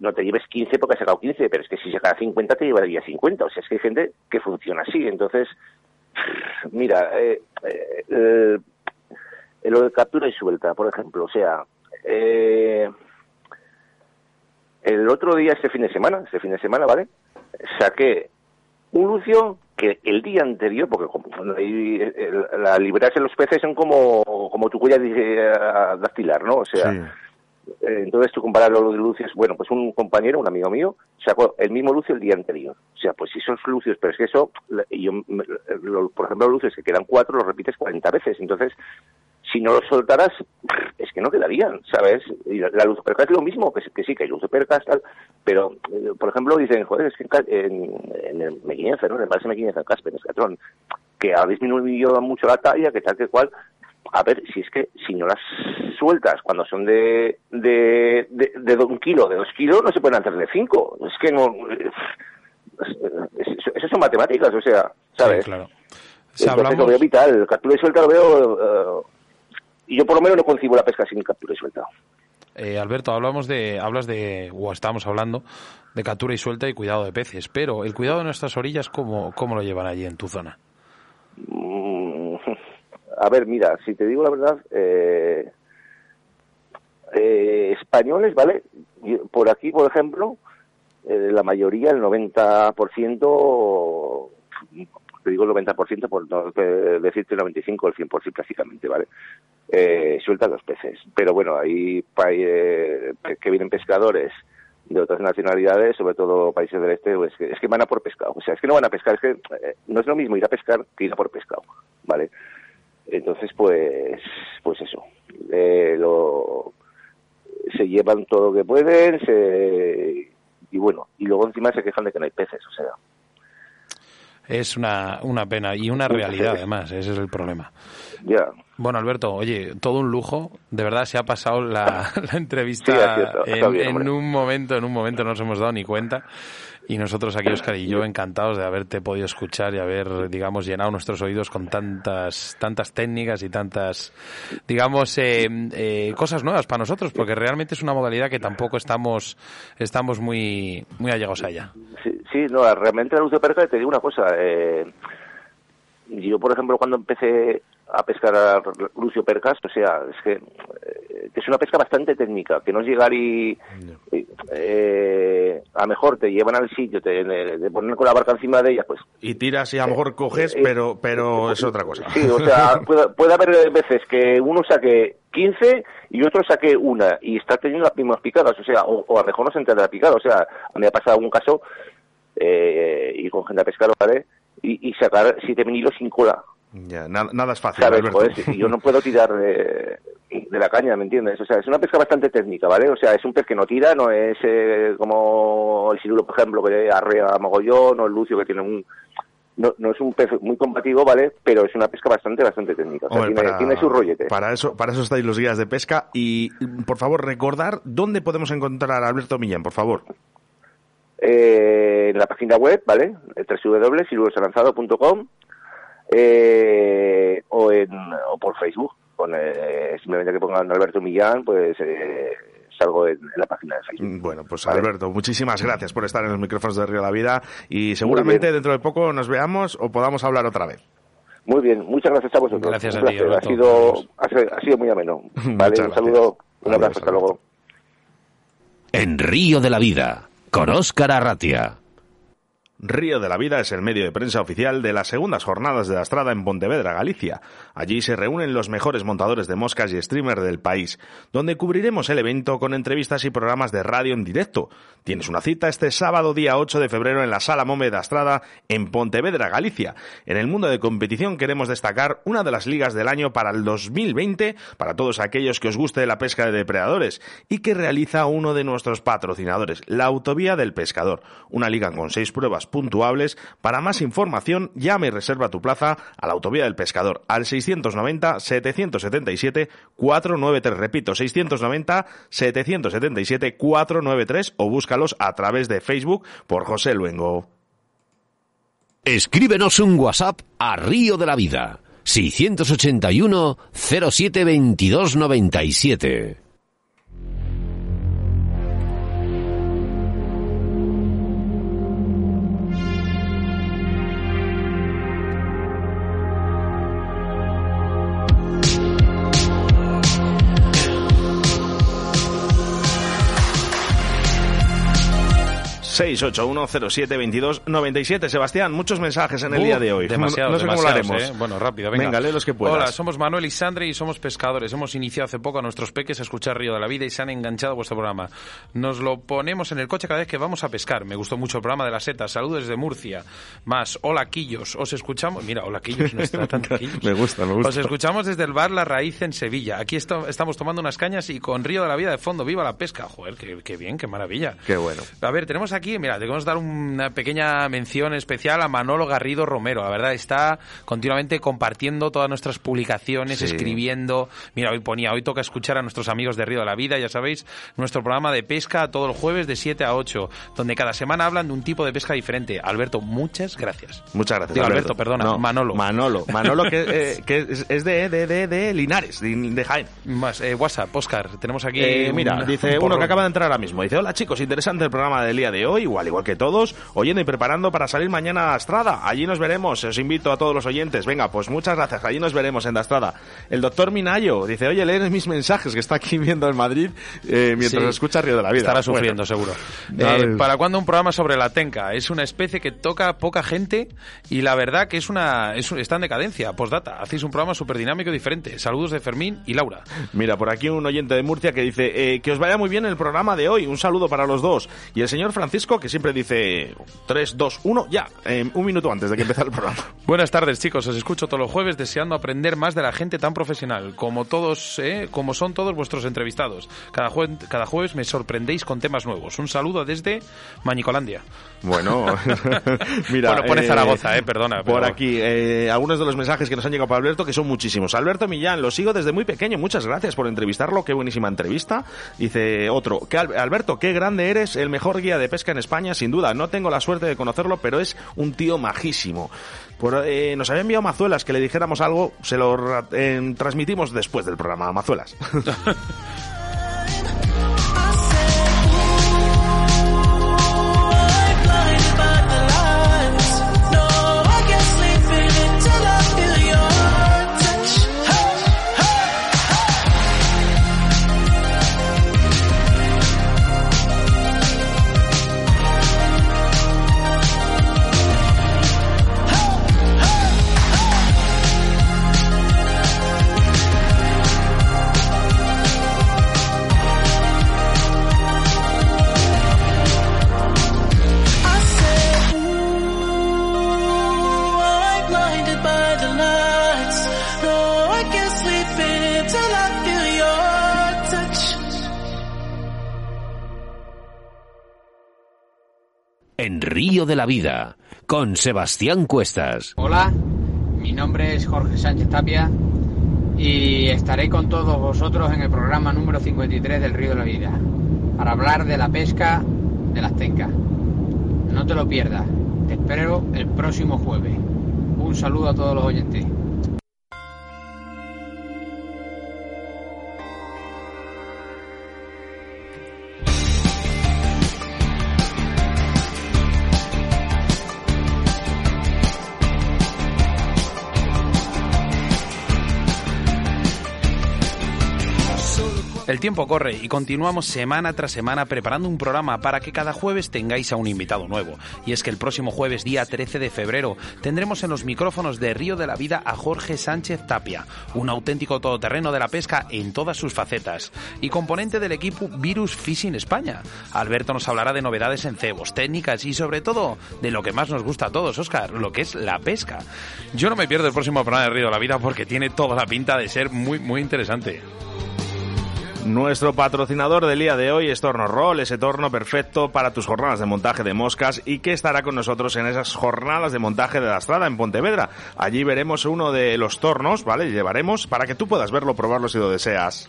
no te lleves 15 porque has sacado 15, pero es que si sacara 50 te llevaría 50. O sea, es que hay gente que funciona así. Entonces, mira, eh, eh, lo de captura y suelta, por ejemplo, o sea, eh, el otro día, este fin de semana, este fin de semana, ¿vale? Saqué un lucio que el día anterior, porque como, ahí, eh, la liberarse de los peces son como, como tu cuella de, dactilar, ¿no? O sea. Eh, entonces tú comparas los lucios, bueno, pues un compañero, un amigo mío, sacó el mismo lucio el día anterior. O sea, pues si esos lucios, pero es que eso, yo, lo- por ejemplo, los lucios que quedan cuatro, los repites 40 veces. Entonces, si no los soltaras, es que no quedarían, ¿sabes? Y la, luz perca es lo mismo, que, sí- que hay luz percas, tal, pero, eh, por ejemplo, dicen, joder, es que en, en, el Mequinenza, ¿no? En el Parque Mequinenza, en Casper, en Escatrón, que ha disminuido mucho la talla, que tal que cual. A ver, si es que si no las sueltas cuando son de, de, de, de un kilo, de dos kilos, no se pueden hacer de cinco. Es que no. es- es- Eso son matemáticas, o sea, ¿sabes? Sí, claro. Si Entonces hablamos, lo veo vital. Captura y suelta lo veo. eh, y yo por lo menos no concibo la pesca sin captura y suelta. eh, Alberto, hablamos de, hablas de, o estamos hablando de captura y suelta y cuidado de peces, pero el cuidado de nuestras orillas, ¿cómo, cómo lo llevan allí en tu zona? Mm, A ver, mira, si te digo la verdad, eh, eh, españoles, ¿vale? Por aquí, por ejemplo, eh, la mayoría, el 90%, te digo el 90% por no decirte el 95 o el 100% prácticamente, ¿vale? Eh, sueltan los peces. Pero bueno, hay eh, que vienen pescadores de otras nacionalidades, sobre todo países del este, pues, es que van a por pescado. O sea, es que no van a pescar, es que no es lo mismo ir a pescar que ir a por pescado, ¿vale? Entonces, pues, pues eso. Eh, lo, se llevan todo lo que pueden, se, y bueno, y luego encima se quejan de que no hay peces, o sea. Es una, una pena y una realidad, además, ese es el problema. Ya. Bueno, Alberto, oye, todo un lujo. De verdad se ha pasado la, la entrevista Sí, así está, está en, bien, en hombre. un momento, en un momento no nos hemos dado ni cuenta. Y nosotros aquí, Oscar y yo, encantados de haberte podido escuchar y haber, digamos, llenado nuestros oídos con tantas, tantas técnicas y tantas, digamos, eh, eh, cosas nuevas para nosotros, porque realmente es una modalidad que tampoco estamos, estamos muy, muy allegados a ella. Sí, sí, no, realmente la luz perca, te digo una cosa. Eh, yo, por ejemplo, cuando empecé a pescar a Lucio Percas, o sea, es que, eh, que es una pesca bastante técnica, que no es llegar y, y, eh, a lo mejor te llevan al sitio, te, te ponen con la barca encima de ella, pues Y tiras y a lo mejor coges, eh, pero, pero es otra cosa. Sí, o sea, puede, puede haber veces que uno saque 15 y otro saque una y está teniendo las mismas picadas, o sea, o, o a lo mejor no se entera la picada, o sea, me ha pasado algún caso eh, y con gente a pescar, ¿vale? Y, y sacar siete menilos sin cola, Ya, nada, nada es fácil, ¿sabes? Alberto. Joder, si yo no puedo tirar, eh, de la caña, ¿me entiendes? O sea, es una pesca bastante técnica, ¿vale? O sea, es un pez que no tira, no es eh, como el cirulo, por ejemplo, que arrea mogollón, o el lucio que tiene un... No, no es un pez muy combativo, ¿vale? Pero es una pesca bastante, bastante técnica. O sea, Hombre, tiene, para- tiene su rollete. Para eso, para eso estáis los guías de pesca. Y, por favor, recordar dónde podemos encontrar a Alberto Millán, por favor. eh, en la página web, ¿vale? www.silurosalanzado.com eh, o, en, o por Facebook. Con, eh, simplemente que pongan Alberto Millán, pues eh, salgo en, en la página de Facebook. Mm, Bueno, pues Vale. Alberto, muchísimas gracias por estar en los micrófonos de Río de la Vida y seguramente dentro de poco nos veamos o podamos hablar otra vez. Muy bien, muchas gracias a vosotros. Gracias a ti, ha sido, ha sido ha sido muy ameno. Vale, un saludo, un Adiós, abrazo, hasta luego. En Río de la Vida, con Óscar Arratia. Río de la Vida es el medio de prensa oficial de las segundas jornadas de la Estrada en Pontevedra, Galicia. Allí se reúnen los mejores montadores de moscas y streamers del país, donde cubriremos el evento con entrevistas y programas de radio en directo. Tienes una cita este sábado día 8 de febrero en la Sala Mome de Estrada en Pontevedra, Galicia. En el mundo de competición queremos destacar una de las ligas del año para el 2020 para todos aquellos que os guste la pesca de depredadores y que realiza uno de nuestros patrocinadores, la Autovía del Pescador, una liga con seis pruebas puntuables. Para más información, llame y reserva tu plaza a la Autovía del Pescador al 690-777-493. Repito, 690-777-493 o búscalos a través de Facebook por José Luengo. Escríbenos un WhatsApp a Río de la Vida. 681 07 22 97. ...681072297. Sebastián, muchos mensajes en el Uh, día de hoy. Demasiados, no sé cómo lo haremos. ¿eh? Bueno, rápido, venga. Venga, lee los que puedas. Hola, somos Manuel y Sandra y somos pescadores. Hemos iniciado hace poco a nuestros peques a escuchar Río de la Vida y se han enganchado a vuestro programa. Nos lo ponemos en el coche cada vez que vamos a pescar. Me gustó mucho el programa de la seta. Saludos desde Murcia. Más, hola Quillos. Os escuchamos... Mira, hola Quillos, no está tan Quillos. Me gusta, me gusta. Os escuchamos desde el bar La Raíz en Sevilla. Aquí estamos tomando unas cañas y con Río de la Vida de fondo. ¡Viva la pesca! Joder, qué, qué bien, qué maravilla. Qué bueno. A ver, tenemos aquí, mira, debemos dar una pequeña mención especial a Manolo Garrido Romero. La verdad, está continuamente compartiendo todas nuestras publicaciones, Sí. escribiendo. Mira, hoy ponía, hoy toca escuchar a nuestros amigos de Río de la Vida, ya sabéis, nuestro programa de pesca todos los jueves de 7 a 8, donde cada semana hablan de un tipo de pesca diferente. Alberto, muchas gracias. Muchas gracias. Digo, Alberto, perdona, No, Manolo. Manolo. Manolo, que, eh, que es, es de, de, de, de Linares, de, de Jaén. Más, eh, WhatsApp, Oscar, tenemos aquí. Eh, mira, un dice uno que acaba de entrar ahora mismo. Dice, hola chicos, interesante el programa del día de hoy, igual igual que todos, oyendo y preparando para salir mañana a Estrada. Allí nos veremos, os invito a todos los oyentes. Venga, pues muchas gracias, allí nos veremos en la Estrada. El doctor Minayo dice, oye, leen mis mensajes que está aquí viendo en Madrid eh, mientras Sí. escucha Río de la Vida. Estará Bueno, sufriendo, seguro. Eh, ¿Para cuándo un programa sobre la tenca? Es una especie que toca poca gente y la verdad que es una es, está en decadencia. Postdata, hacéis un programa súper dinámico y diferente. Saludos de Fermín y Laura. Mira, por aquí un oyente de Murcia que dice eh, que os vaya muy bien el programa de hoy. Un saludo para los dos. Y el señor Francisco que siempre dice 3, 2, 1, ya, eh, un minuto antes de que empiece el programa. Buenas tardes, chicos. Os escucho todos los jueves deseando aprender más de la gente tan profesional como todos, eh, como son todos vuestros entrevistados. Cada, jue- cada jueves me sorprendéis con temas nuevos. Un saludo desde Mañicolandia. Bueno, mira. Bueno, pone Zaragoza, eh, perdona, Por pero- aquí, eh, algunos de los mensajes que nos han llegado para Alberto, que son muchísimos. Alberto Millán, lo sigo desde muy pequeño. Muchas gracias por entrevistarlo. Qué buenísima entrevista. Dice otro, que Al- Alberto, qué grande eres, el mejor guía de pesca en España, sin duda. No tengo la suerte de conocerlo, pero es un tío majísimo. Por, eh, nos había enviado Mazuelas que le dijéramos algo, se lo ra- eh, transmitimos después del programa. Mazuelas. de la vida, con Sebastián Cuestas. Hola, mi nombre es Jorge Sánchez Tapia y estaré con todos vosotros en el programa número 53 del Río de la Vida para hablar de la pesca de las tencas. No te lo pierdas, te espero el próximo jueves. Un saludo a todos los oyentes. El tiempo corre y continuamos semana tras semana preparando un programa para que cada jueves tengáis a un invitado nuevo. Y es que el próximo jueves, día 13 de febrero, tendremos en los micrófonos de Río de la Vida a Jorge Sánchez Tapia, un auténtico todoterreno de la pesca en todas sus facetas y componente del equipo Virus Fishing España. Alberto nos hablará de novedades en cebos, técnicas y sobre todo de lo que más nos gusta a todos, Oscar, lo que es la pesca. Yo no me pierdo el próximo programa de Río de la Vida porque tiene toda la pinta de ser muy, muy interesante. Nuestro patrocinador del día de hoy es Torno Roll, ese torno perfecto para tus jornadas de montaje de moscas y que estará con nosotros en esas jornadas de montaje de la estrada en Pontevedra. Allí veremos uno de los tornos, ¿vale? Llevaremos para que tú puedas verlo, probarlo si lo deseas.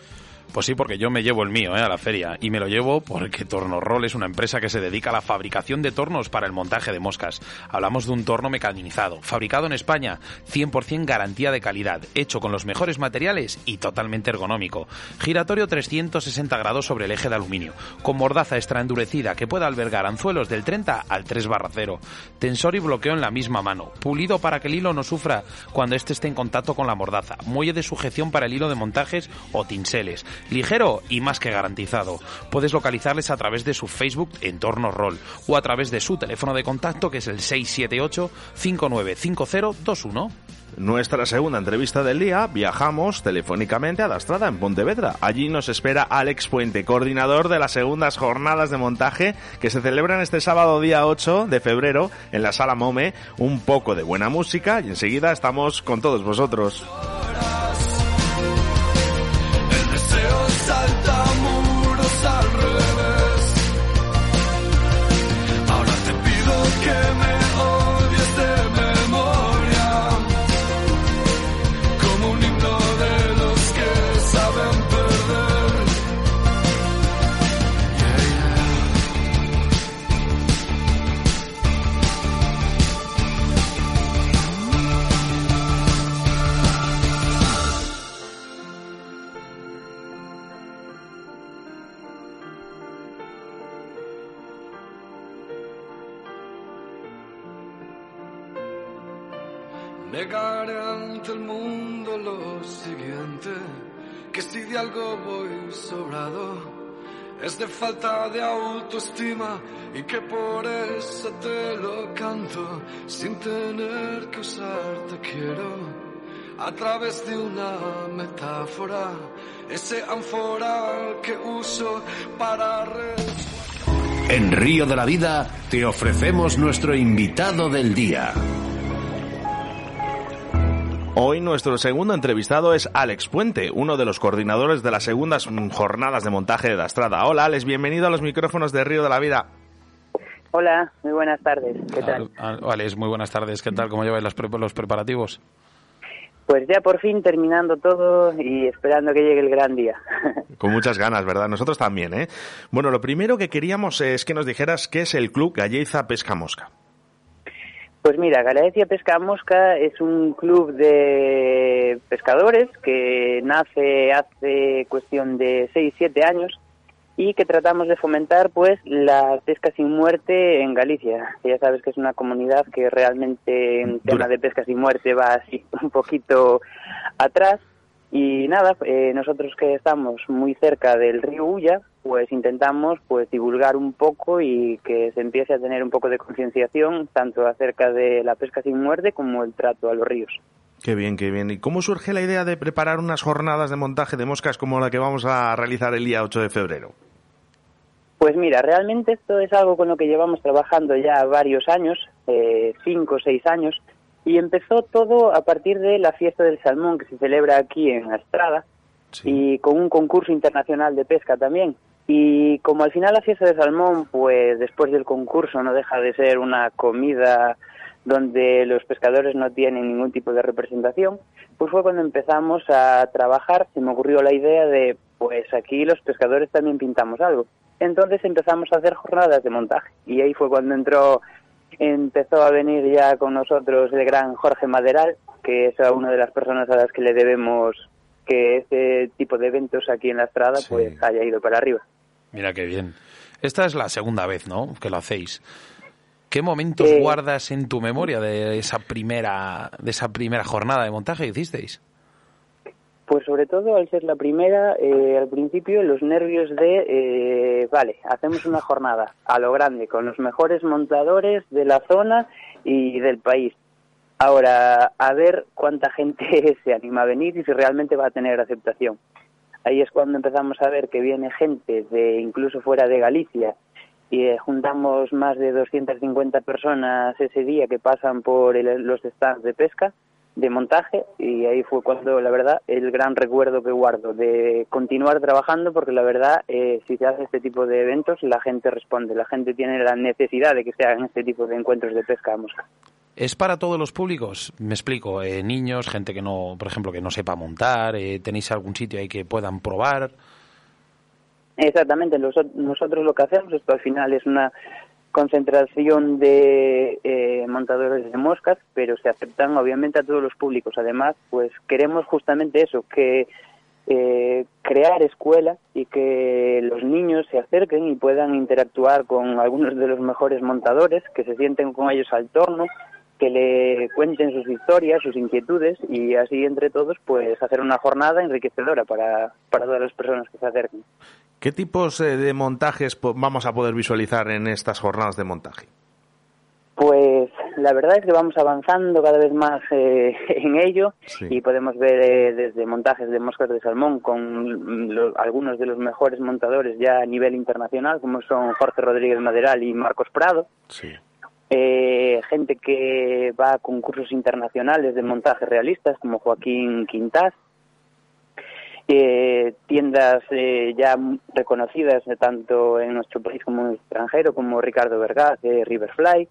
Pues sí, porque yo me llevo el mío ¿eh? a la feria y me lo llevo porque Tornorol es una empresa que se dedica a la fabricación de tornos para el montaje de moscas. Hablamos de un torno mecanizado, fabricado en España, 100% garantía de calidad, hecho con los mejores materiales y totalmente ergonómico. Giratorio 360 grados sobre el eje de aluminio, con mordaza extra endurecida que puede albergar anzuelos del 30 al 3 barra 0. Tensor y bloqueo en la misma mano, pulido para que el hilo no sufra cuando éste esté en contacto con la mordaza, muelle de sujeción para el hilo de montajes o tinseles ligero y más que garantizado. Puedes localizarles a través de su Facebook Entorno Roll o a través de su teléfono de contacto que es el 678 595021. Nuestra segunda entrevista del día, viajamos telefónicamente a la Estrada en Pontevedra. Allí nos espera Alex Puente, coordinador de las segundas jornadas de montaje que se celebran este sábado día 8 de febrero en la Sala Mome. Un poco de buena música y enseguida estamos con todos vosotros. Siguiente, que si de algo voy sobrado, es de falta de autoestima y que por eso te lo canto, sin tener que usarte quiero, a través de una metáfora, ese ánfora que uso para... En Río de la Vida te ofrecemos nuestro invitado del día. Hoy nuestro segundo entrevistado es Alex Puente, uno de los coordinadores de las segundas jornadas de montaje de la Estrada. Hola Alex, bienvenido a los micrófonos de Río de la Vida. Hola, muy buenas tardes. ¿Qué tal? Ah, Vale, muy buenas tardes. ¿Qué tal? ¿Cómo lleváis los, pre- los preparativos? Pues ya por fin terminando todo y esperando que llegue el gran día. Con muchas ganas, ¿verdad? Nosotros también, ¿eh? Bueno, lo primero que queríamos es que nos dijeras qué es el Club Galleiza Pesca Mosca. Pues mira, Galaecia Pesca Mosca es un club de pescadores que nace hace cuestión de 6-7 años y que tratamos de fomentar pues la pesca sin muerte en Galicia. Ya sabes que es una comunidad que realmente en tema de pesca sin muerte va así un poquito atrás y nada, eh, nosotros que estamos muy cerca del río Ulla, pues intentamos pues divulgar un poco y que se empiece a tener un poco de concienciación tanto acerca de la pesca sin muerte como el trato a los ríos. Qué bien, qué bien. ¿Y cómo surge la idea de preparar unas jornadas de montaje de moscas como la que vamos a realizar el día 8 de febrero? Pues mira, realmente esto es algo con lo que llevamos trabajando ya varios años, eh, cinco o seis años, y empezó todo a partir de la fiesta del salmón que se celebra aquí en Estrada y con un concurso internacional de pesca también. Y como al final la fiesta de salmón, pues después del concurso no deja de ser una comida donde los pescadores no tienen ningún tipo de representación, pues fue cuando empezamos a trabajar, se me ocurrió la idea de, pues aquí los pescadores también pintamos algo. Entonces empezamos a hacer jornadas de montaje y ahí fue cuando entró, empezó a venir ya con nosotros el gran Jorge Maderal, que es una de las personas a las que le debemos que este tipo de eventos aquí en la Estrada pues haya ido para arriba. Mira qué bien. Esta es la segunda vez, ¿no? Que lo hacéis. ¿Qué momentos Eh, guardas en tu memoria de esa primera de esa primera jornada de montaje que hicisteis? Pues sobre todo al ser la primera, eh, al principio los nervios de, eh, vale, hacemos una jornada a lo grande con los mejores montadores de la zona y del país. Ahora, a ver cuánta gente se anima a venir y si realmente va a tener aceptación. Ahí es cuando empezamos a ver que viene gente de incluso fuera de Galicia y eh, juntamos más de 250 personas ese día que pasan por el- los stands de pesca, de montaje, y ahí fue cuando, la verdad, el gran recuerdo que guardo de continuar trabajando, porque la verdad, eh, si se hace este tipo de eventos, la gente responde, la gente tiene la necesidad de que se hagan este tipo de encuentros de pesca a mosca. ¿Es para todos los públicos? Me explico, eh, niños, gente que no, por ejemplo, que no sepa montar, eh, ¿tenéis algún sitio ahí que puedan probar? Exactamente, nosotros lo que hacemos, esto al final es una concentración de eh, montadores de moscas, pero se aceptan obviamente a todos los públicos. Además, pues queremos justamente eso, que eh, crear escuela y que los niños se acerquen y puedan interactuar con algunos de los mejores montadores, que se sienten con ellos al torno, que le cuenten sus historias, sus inquietudes y así entre todos pues hacer una jornada enriquecedora para, para todas las personas que se acerquen. ¿Qué tipos eh, de montajes vamos a poder visualizar en estas jornadas de montaje? Pues la verdad es que vamos avanzando cada vez más eh, en ello Sí. y podemos ver eh, desde montajes de moscas de salmón con algunos de los mejores montadores ya a nivel internacional, como son Jorge Rodríguez Maderal y Marcos Prado. Sí. Eh, gente que va a concursos internacionales de montaje realistas, como Joaquín Quintás. Eh, tiendas eh, ya reconocidas eh, tanto en nuestro país como en el extranjero, como Ricardo Vergaz de Riverfly.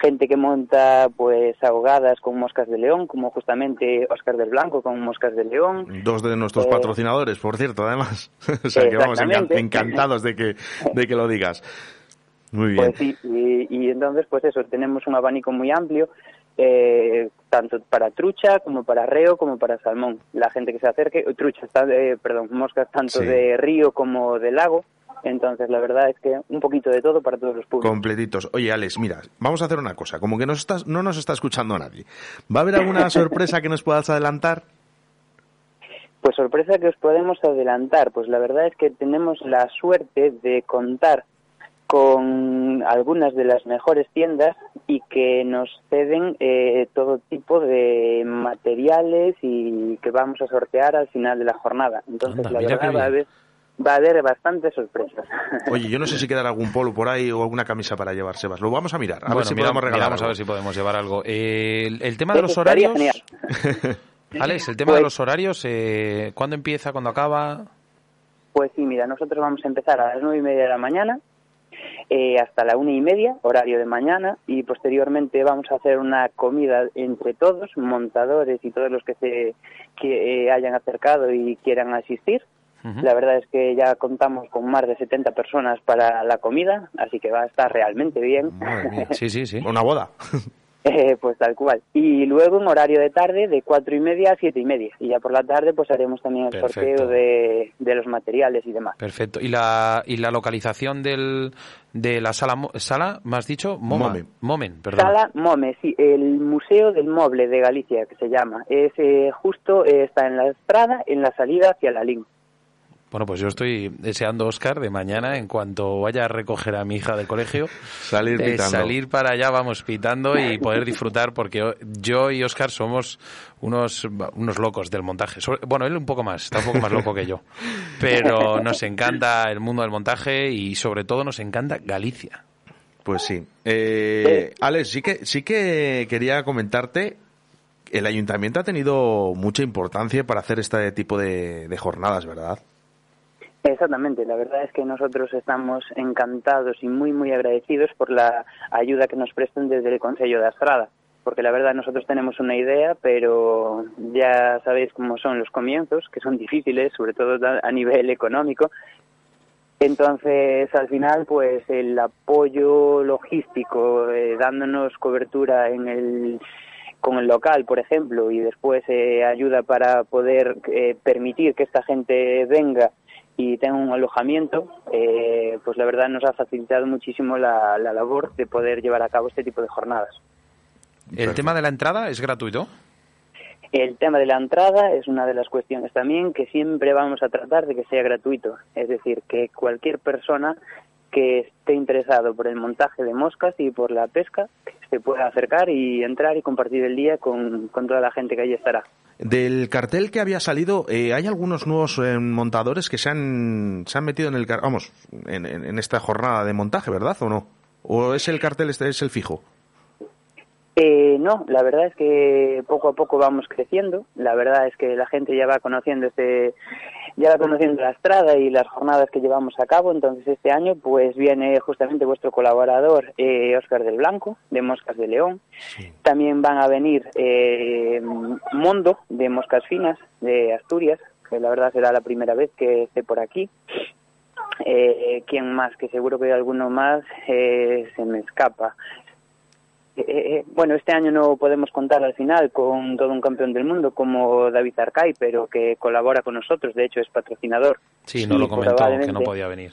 Gente que monta pues ahogadas con moscas de león, como justamente Oscar del Blanco con moscas de león. Dos de nuestros Eh, patrocinadores, por cierto, además. o sea que vamos encantados de que, de que lo digas. Muy bien. Pues sí, y, y entonces, pues eso, tenemos un abanico muy amplio, eh, tanto para trucha como para reo como para salmón. La gente que se acerque, eh, trucha, está- eh, perdón, moscas tanto Sí. de río como de lago. Entonces, la verdad es que un poquito de todo para todos los públicos. Completitos. Oye, Alex, mira, vamos a hacer una cosa. Como que nos estás, no nos está escuchando nadie. ¿Va a haber alguna sorpresa que nos puedas adelantar? Pues sorpresa que os podemos adelantar, pues la verdad es que tenemos la suerte de contar con algunas de las mejores tiendas y que nos ceden eh, todo tipo de materiales y que vamos a sortear al final de la jornada. Entonces, Anda, la verdad va a, haber, va a haber bastantes sorpresas. Oye, yo no sé si quedará algún polo por ahí o alguna camisa para llevar, Sebas. Lo vamos a mirar. A ver si mira- podemos regalar miramos a ver si podemos llevar algo. Eh, el, el tema de los horarios... Alex, el tema de Pues- los horarios, eh, ¿cuándo empieza, cuándo acaba? Pues sí, mira, nosotros vamos a empezar a las nueve y media de la mañana eh, hasta la una y media, horario de mañana, y posteriormente vamos a hacer una comida entre todos, montadores y todos los que se que eh, hayan acercado y quieran asistir. La verdad es que ya contamos con más de 70 personas para la comida, así que va a estar realmente bien. Madre mía. Sí, sí, sí. Una boda. Eh, pues tal cual. Y luego en horario de tarde de cuatro y media a siete y media. Y ya por la tarde pues haremos también el Perfecto. sorteo de, de los materiales y demás. Perfecto. ¿Y la, y la localización del, de la sala, mo- sala, me has dicho? Moma. Momen. Momen, perdón. Sala Mome, sí, el Museo del Moble de Galicia, que se llama. Es eh, justo, eh, está en la estrada, en la salida hacia la Lin. Bueno, pues yo estoy deseando, Oscar, de mañana, en cuanto vaya a recoger a mi hija del colegio, Salir de pitando. salir para allá, vamos, pitando y poder disfrutar, porque yo y Oscar somos unos, unos locos del montaje. Bueno, él un poco más, está un poco más loco que yo. Pero nos encanta el mundo del montaje y sobre todo nos encanta Galicia. Pues sí. Eh, Alex, sí que, sí que quería comentarte. El ayuntamiento ha tenido mucha importancia para hacer este tipo de, de jornadas, ¿verdad? Exactamente, la verdad es que nosotros estamos encantados y muy, muy agradecidos por la ayuda que nos prestan desde el Consejo de Astrada, porque la verdad nosotros tenemos una idea, pero ya sabéis cómo son los comienzos, que son difíciles, sobre todo a nivel económico. Entonces, al final, pues el apoyo logístico, eh, dándonos cobertura en el con el local, por ejemplo, y después eh, ayuda para poder eh, permitir que esta gente venga y tenga un alojamiento, eh, pues la verdad nos ha facilitado muchísimo la, la, labor de poder llevar a cabo este tipo de jornadas. ¿El tema de la entrada es gratuito? El tema de la entrada es una de las cuestiones también que siempre vamos a tratar de que sea gratuito, es decir, que cualquier persona que esté interesado por el montaje de moscas y por la pesca se pueda acercar y entrar y compartir el día con, con toda la gente que allí estará. Del cartel que había salido, eh, hay algunos nuevos eh, montadores que se han, se han metido en el vamos en, en, esta jornada de montaje, ¿verdad o no? ¿O es el cartel este es el fijo? Eh, no, la verdad es que poco a poco vamos creciendo. La verdad es que la gente ya va conociendo este, ya va conociendo la estrada y las jornadas que llevamos a cabo. Entonces este año pues viene justamente vuestro colaborador eh, Oscar del Blanco de Moscas de León. También van a venir eh, Mondo de Moscas Finas de Asturias, que la verdad será la primera vez que esté por aquí. Eh, ¿Quién más? Que seguro que hay alguno más eh, se me escapa. Eh, eh, bueno, este año no podemos contar al final con todo un campeón del mundo como David Arcay, pero que colabora con nosotros, de hecho es patrocinador. Sí, no lo comentó, que no podía venir.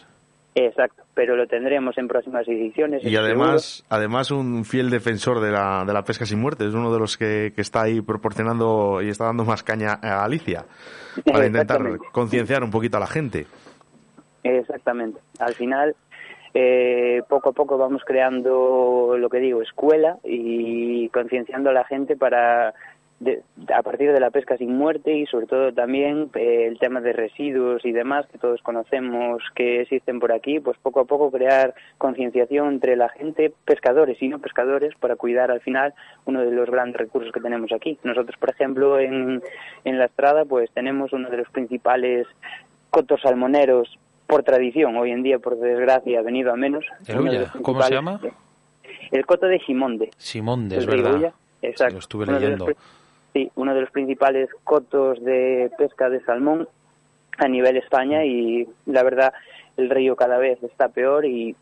Exacto, pero lo tendremos en próximas ediciones. Y además, además un fiel defensor de la, de la pesca sin muerte, es uno de los que, que está ahí proporcionando y está dando más caña a Alicia para intentar concienciar un poquito a la gente. Exactamente, al final eh, poco a poco vamos creando, lo que digo, escuela y concienciando a la gente para, de, a partir de la pesca sin muerte y sobre todo también eh, el tema de residuos y demás que todos conocemos que existen por aquí, pues poco a poco crear concienciación entre la gente, pescadores y no pescadores, para cuidar al final uno de los grandes recursos que tenemos aquí. Nosotros, por ejemplo, en, en la estrada, pues tenemos uno de los principales cotos salmoneros por tradición, hoy en día, por desgracia, ha venido a menos. ¿Cómo se llama? El coto de Simonde. Simonde, es verdad. Exacto. lo estuve leyendo. Sí, uno de los principales cotos de pesca de salmón a nivel España y la verdad el río cada vez está peor y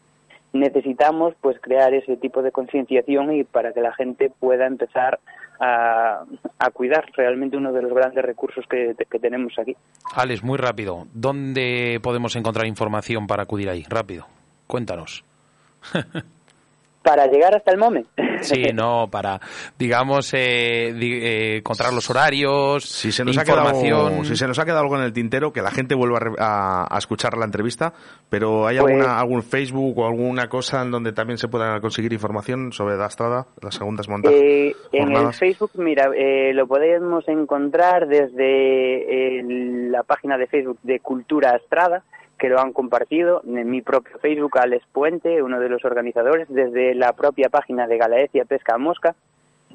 necesitamos pues crear ese tipo de concienciación y para que la gente pueda empezar a, a, cuidar realmente uno de los grandes recursos que, que tenemos aquí. Alex, muy rápido, ¿dónde podemos encontrar información para acudir ahí? Rápido, cuéntanos. para llegar hasta el momento. Sí, no, para, digamos, eh, eh, encontrar los horarios, si se nos información. Ha quedado, si se nos ha quedado algo en el tintero, que la gente vuelva a, a escuchar la entrevista, pero ¿hay Pues- alguna, algún Facebook o alguna cosa en donde también se pueda conseguir información sobre la estrada, las segundas montajes? Eh, en el? Facebook, mira, eh, lo podemos encontrar desde el- la página de Facebook de Cultura Estrada, que lo han compartido, en mi propio Facebook, Alex Puente, uno de los organizadores, desde la propia página de Galaecia Pesca Mosca,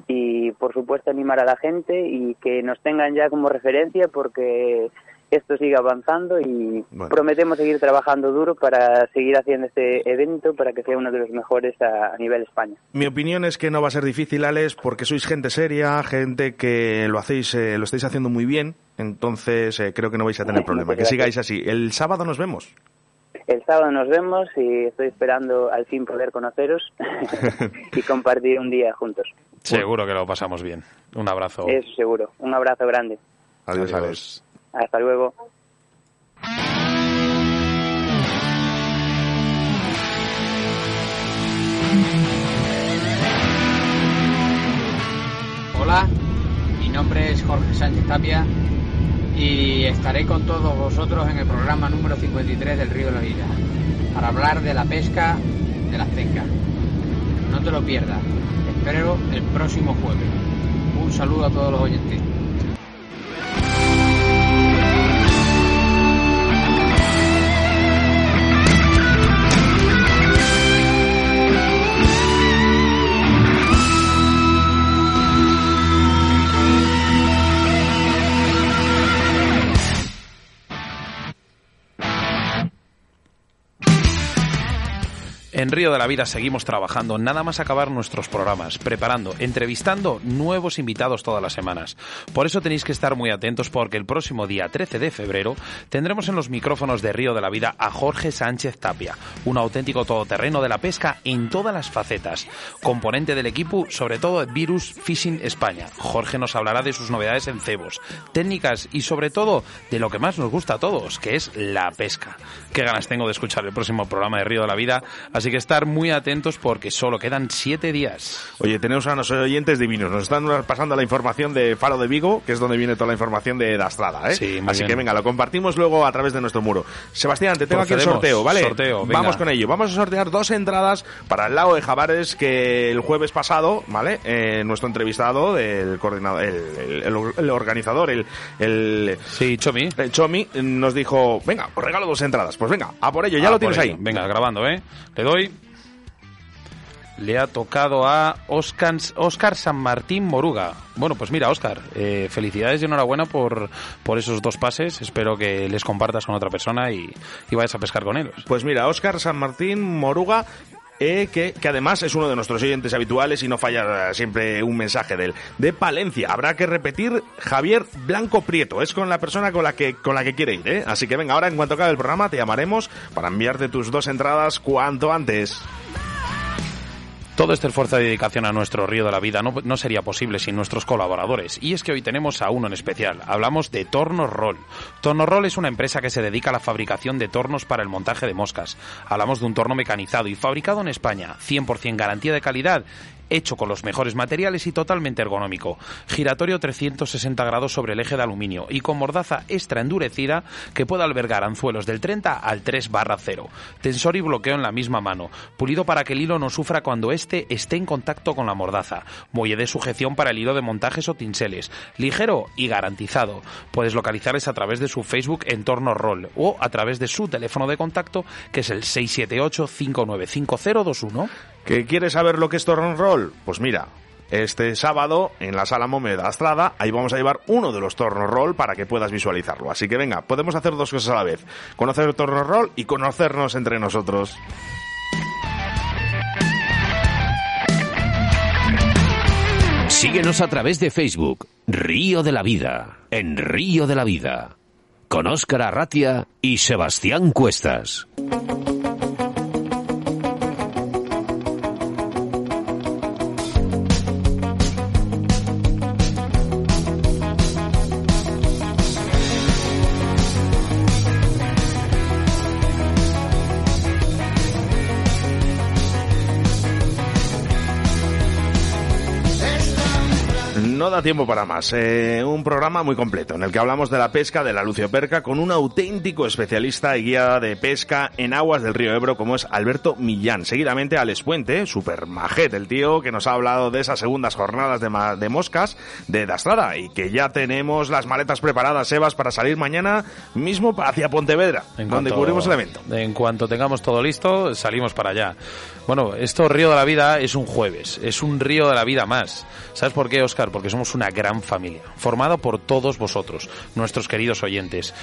y por supuesto animar a la gente y que nos tengan ya como referencia porque esto sigue avanzando y Bueno. prometemos seguir trabajando duro para seguir haciendo este evento para que sea uno de los mejores a, a nivel España. Mi opinión es que no va a ser difícil, Alex, porque sois gente seria, gente que lo hacéis, eh, lo estáis haciendo muy bien, entonces eh, creo que no vais a tener problema. Que sigáis así. El sábado nos vemos. El sábado nos vemos y estoy esperando al fin poder conoceros y compartir un día juntos. Seguro que lo pasamos bien. Un abrazo. Eso seguro. Un abrazo grande. Adiós, Adiós. Alex. Hasta luego. Hola, mi nombre es Jorge Sánchez Tapia y estaré con todos vosotros en el programa número 53 del Río de la Vida para hablar de la pesca de las tencas. No te lo pierdas, espero el próximo jueves. Un saludo a todos los oyentes. En Río de la Vida seguimos trabajando, nada más acabar nuestros programas, preparando, entrevistando nuevos invitados todas las semanas. Por eso tenéis que estar muy atentos porque el próximo día 13 de febrero tendremos en los micrófonos de Río de la Vida a Jorge Sánchez Tapia, un auténtico todoterreno de la pesca en todas las facetas, componente del equipo, sobre todo de Virus Fishing España. Jorge nos hablará de sus novedades en cebos, técnicas y sobre todo de lo que más nos gusta a todos, que es la pesca. Qué ganas tengo de escuchar el próximo programa de Río de la Vida, así que estar muy atentos porque solo quedan siete días. Oye, tenemos a nuestros oyentes divinos. Nos están pasando la información de Faro de Vigo, que es donde viene toda la información de Dastrada, ¿eh? Sí, muy Así bien. que venga, lo compartimos luego a través de nuestro muro. Sebastián, te tengo aquí el sorteo, ¿vale? Sorteo. Vamos con ello. Vamos a sortear dos entradas para el lago de Jabares que el jueves pasado, ¿vale? Eh, nuestro entrevistado, el coordinador, el, el- el- el organizador, el, el, Sí, Chomi. el Chomi, nos dijo, venga, os regalo dos entradas. Pues venga, a por ello, ya Ah, lo tienes ello. ahí. Venga, grabando, ¿eh? Le doy. Le ha tocado a Oscar, Oscar San Martín Moruga. Bueno, pues mira, Oscar, eh, felicidades y enhorabuena por, por esos dos pases. Espero que les compartas con otra persona y, y vayas a pescar con ellos. Pues mira, Óscar San Martín Moruga, eh, que, que además es uno de nuestros oyentes habituales y no falla siempre un mensaje de él. De Palencia, habrá que repetir Javier Blanco Prieto, es con la persona con la que, con la que quiere ir, ¿eh? Así que venga, ahora en cuanto acabe el programa te llamaremos para enviarte tus dos entradas cuanto antes. Todo este esfuerzo y dedicación a nuestro río de la vida no, no sería posible sin nuestros colaboradores. Y es que hoy tenemos a uno en especial. Hablamos de Tornos Roll. Tornos Roll es una empresa que se dedica a la fabricación de tornos para el montaje de moscas. Hablamos de un torno mecanizado y fabricado en España. 100% garantía de calidad hecho con los mejores materiales y totalmente ergonómico. Giratorio 360 grados sobre el eje de aluminio y con mordaza extra endurecida que puede albergar anzuelos del 30 al 3 barra 0. Tensor y bloqueo en la misma mano. Pulido para que el hilo no sufra cuando éste esté en contacto con la mordaza. Muelle de sujeción para el hilo de montajes o tinseles. Ligero y garantizado. Puedes localizarles a través de su Facebook Entorno Roll o a través de su teléfono de contacto que es el 678 595021. ¿Que quieres saber lo que es Torn Pues mira, este sábado en la sala Momeda Astrada, ahí vamos a llevar uno de los Torno Roll para que puedas visualizarlo. Así que venga, podemos hacer dos cosas a la vez. Conocer el Torno Roll y conocernos entre nosotros. Síguenos a través de Facebook, Río de la Vida, en Río de la Vida, con Óscar Arratia y Sebastián Cuestas. Da tiempo para más. Eh, un programa muy completo en el que hablamos de la pesca de la lucioperca con un auténtico especialista y guía de pesca en aguas del río Ebro como es Alberto Millán. Seguidamente Alex Puente, super majet el tío que nos ha hablado de esas segundas jornadas de, de moscas de Dastrada y que ya tenemos las maletas preparadas, Sebas, para salir mañana mismo hacia Pontevedra, En donde cuanto- cubrimos el evento. En cuanto tengamos todo listo, salimos para allá. Bueno, esto Río de la Vida es un jueves, es un Río de la Vida más. ¿Sabes por qué, Oscar? Porque somos una gran familia, formada por todos vosotros, nuestros queridos oyentes.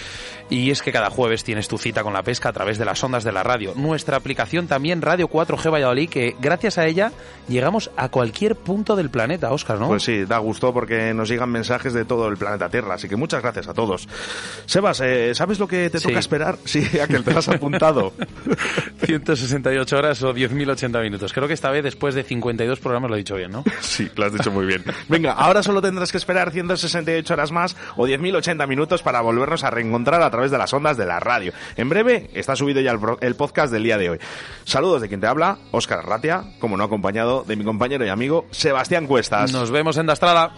Y es que cada jueves tienes tu cita con la pesca a través de las ondas de la radio. Nuestra aplicación también, Radio 4G Valladolid, que gracias a ella llegamos a cualquier punto del planeta, Oscar, ¿no? Pues sí, da gusto porque nos llegan mensajes de todo el planeta Tierra, así que muchas gracias a todos. Sebas, eh, ¿sabes lo que te Sí. toca esperar? Sí, a que te has apuntado. 168 horas o 10.080 minutos. Creo que esta vez, después de 52 programas, lo he dicho bien, ¿no? Sí, lo has dicho muy bien. Venga, ahora solo tendrás que esperar 168 horas más o 10.080 minutos para volvernos a reencontrar a través de las ondas de la radio. En breve está subido ya el, podcast del día de hoy. Saludos de quien te habla, Óscar Arratia, como no acompañado de mi compañero y amigo Sebastián Cuestas. Nos vemos en Dastrada.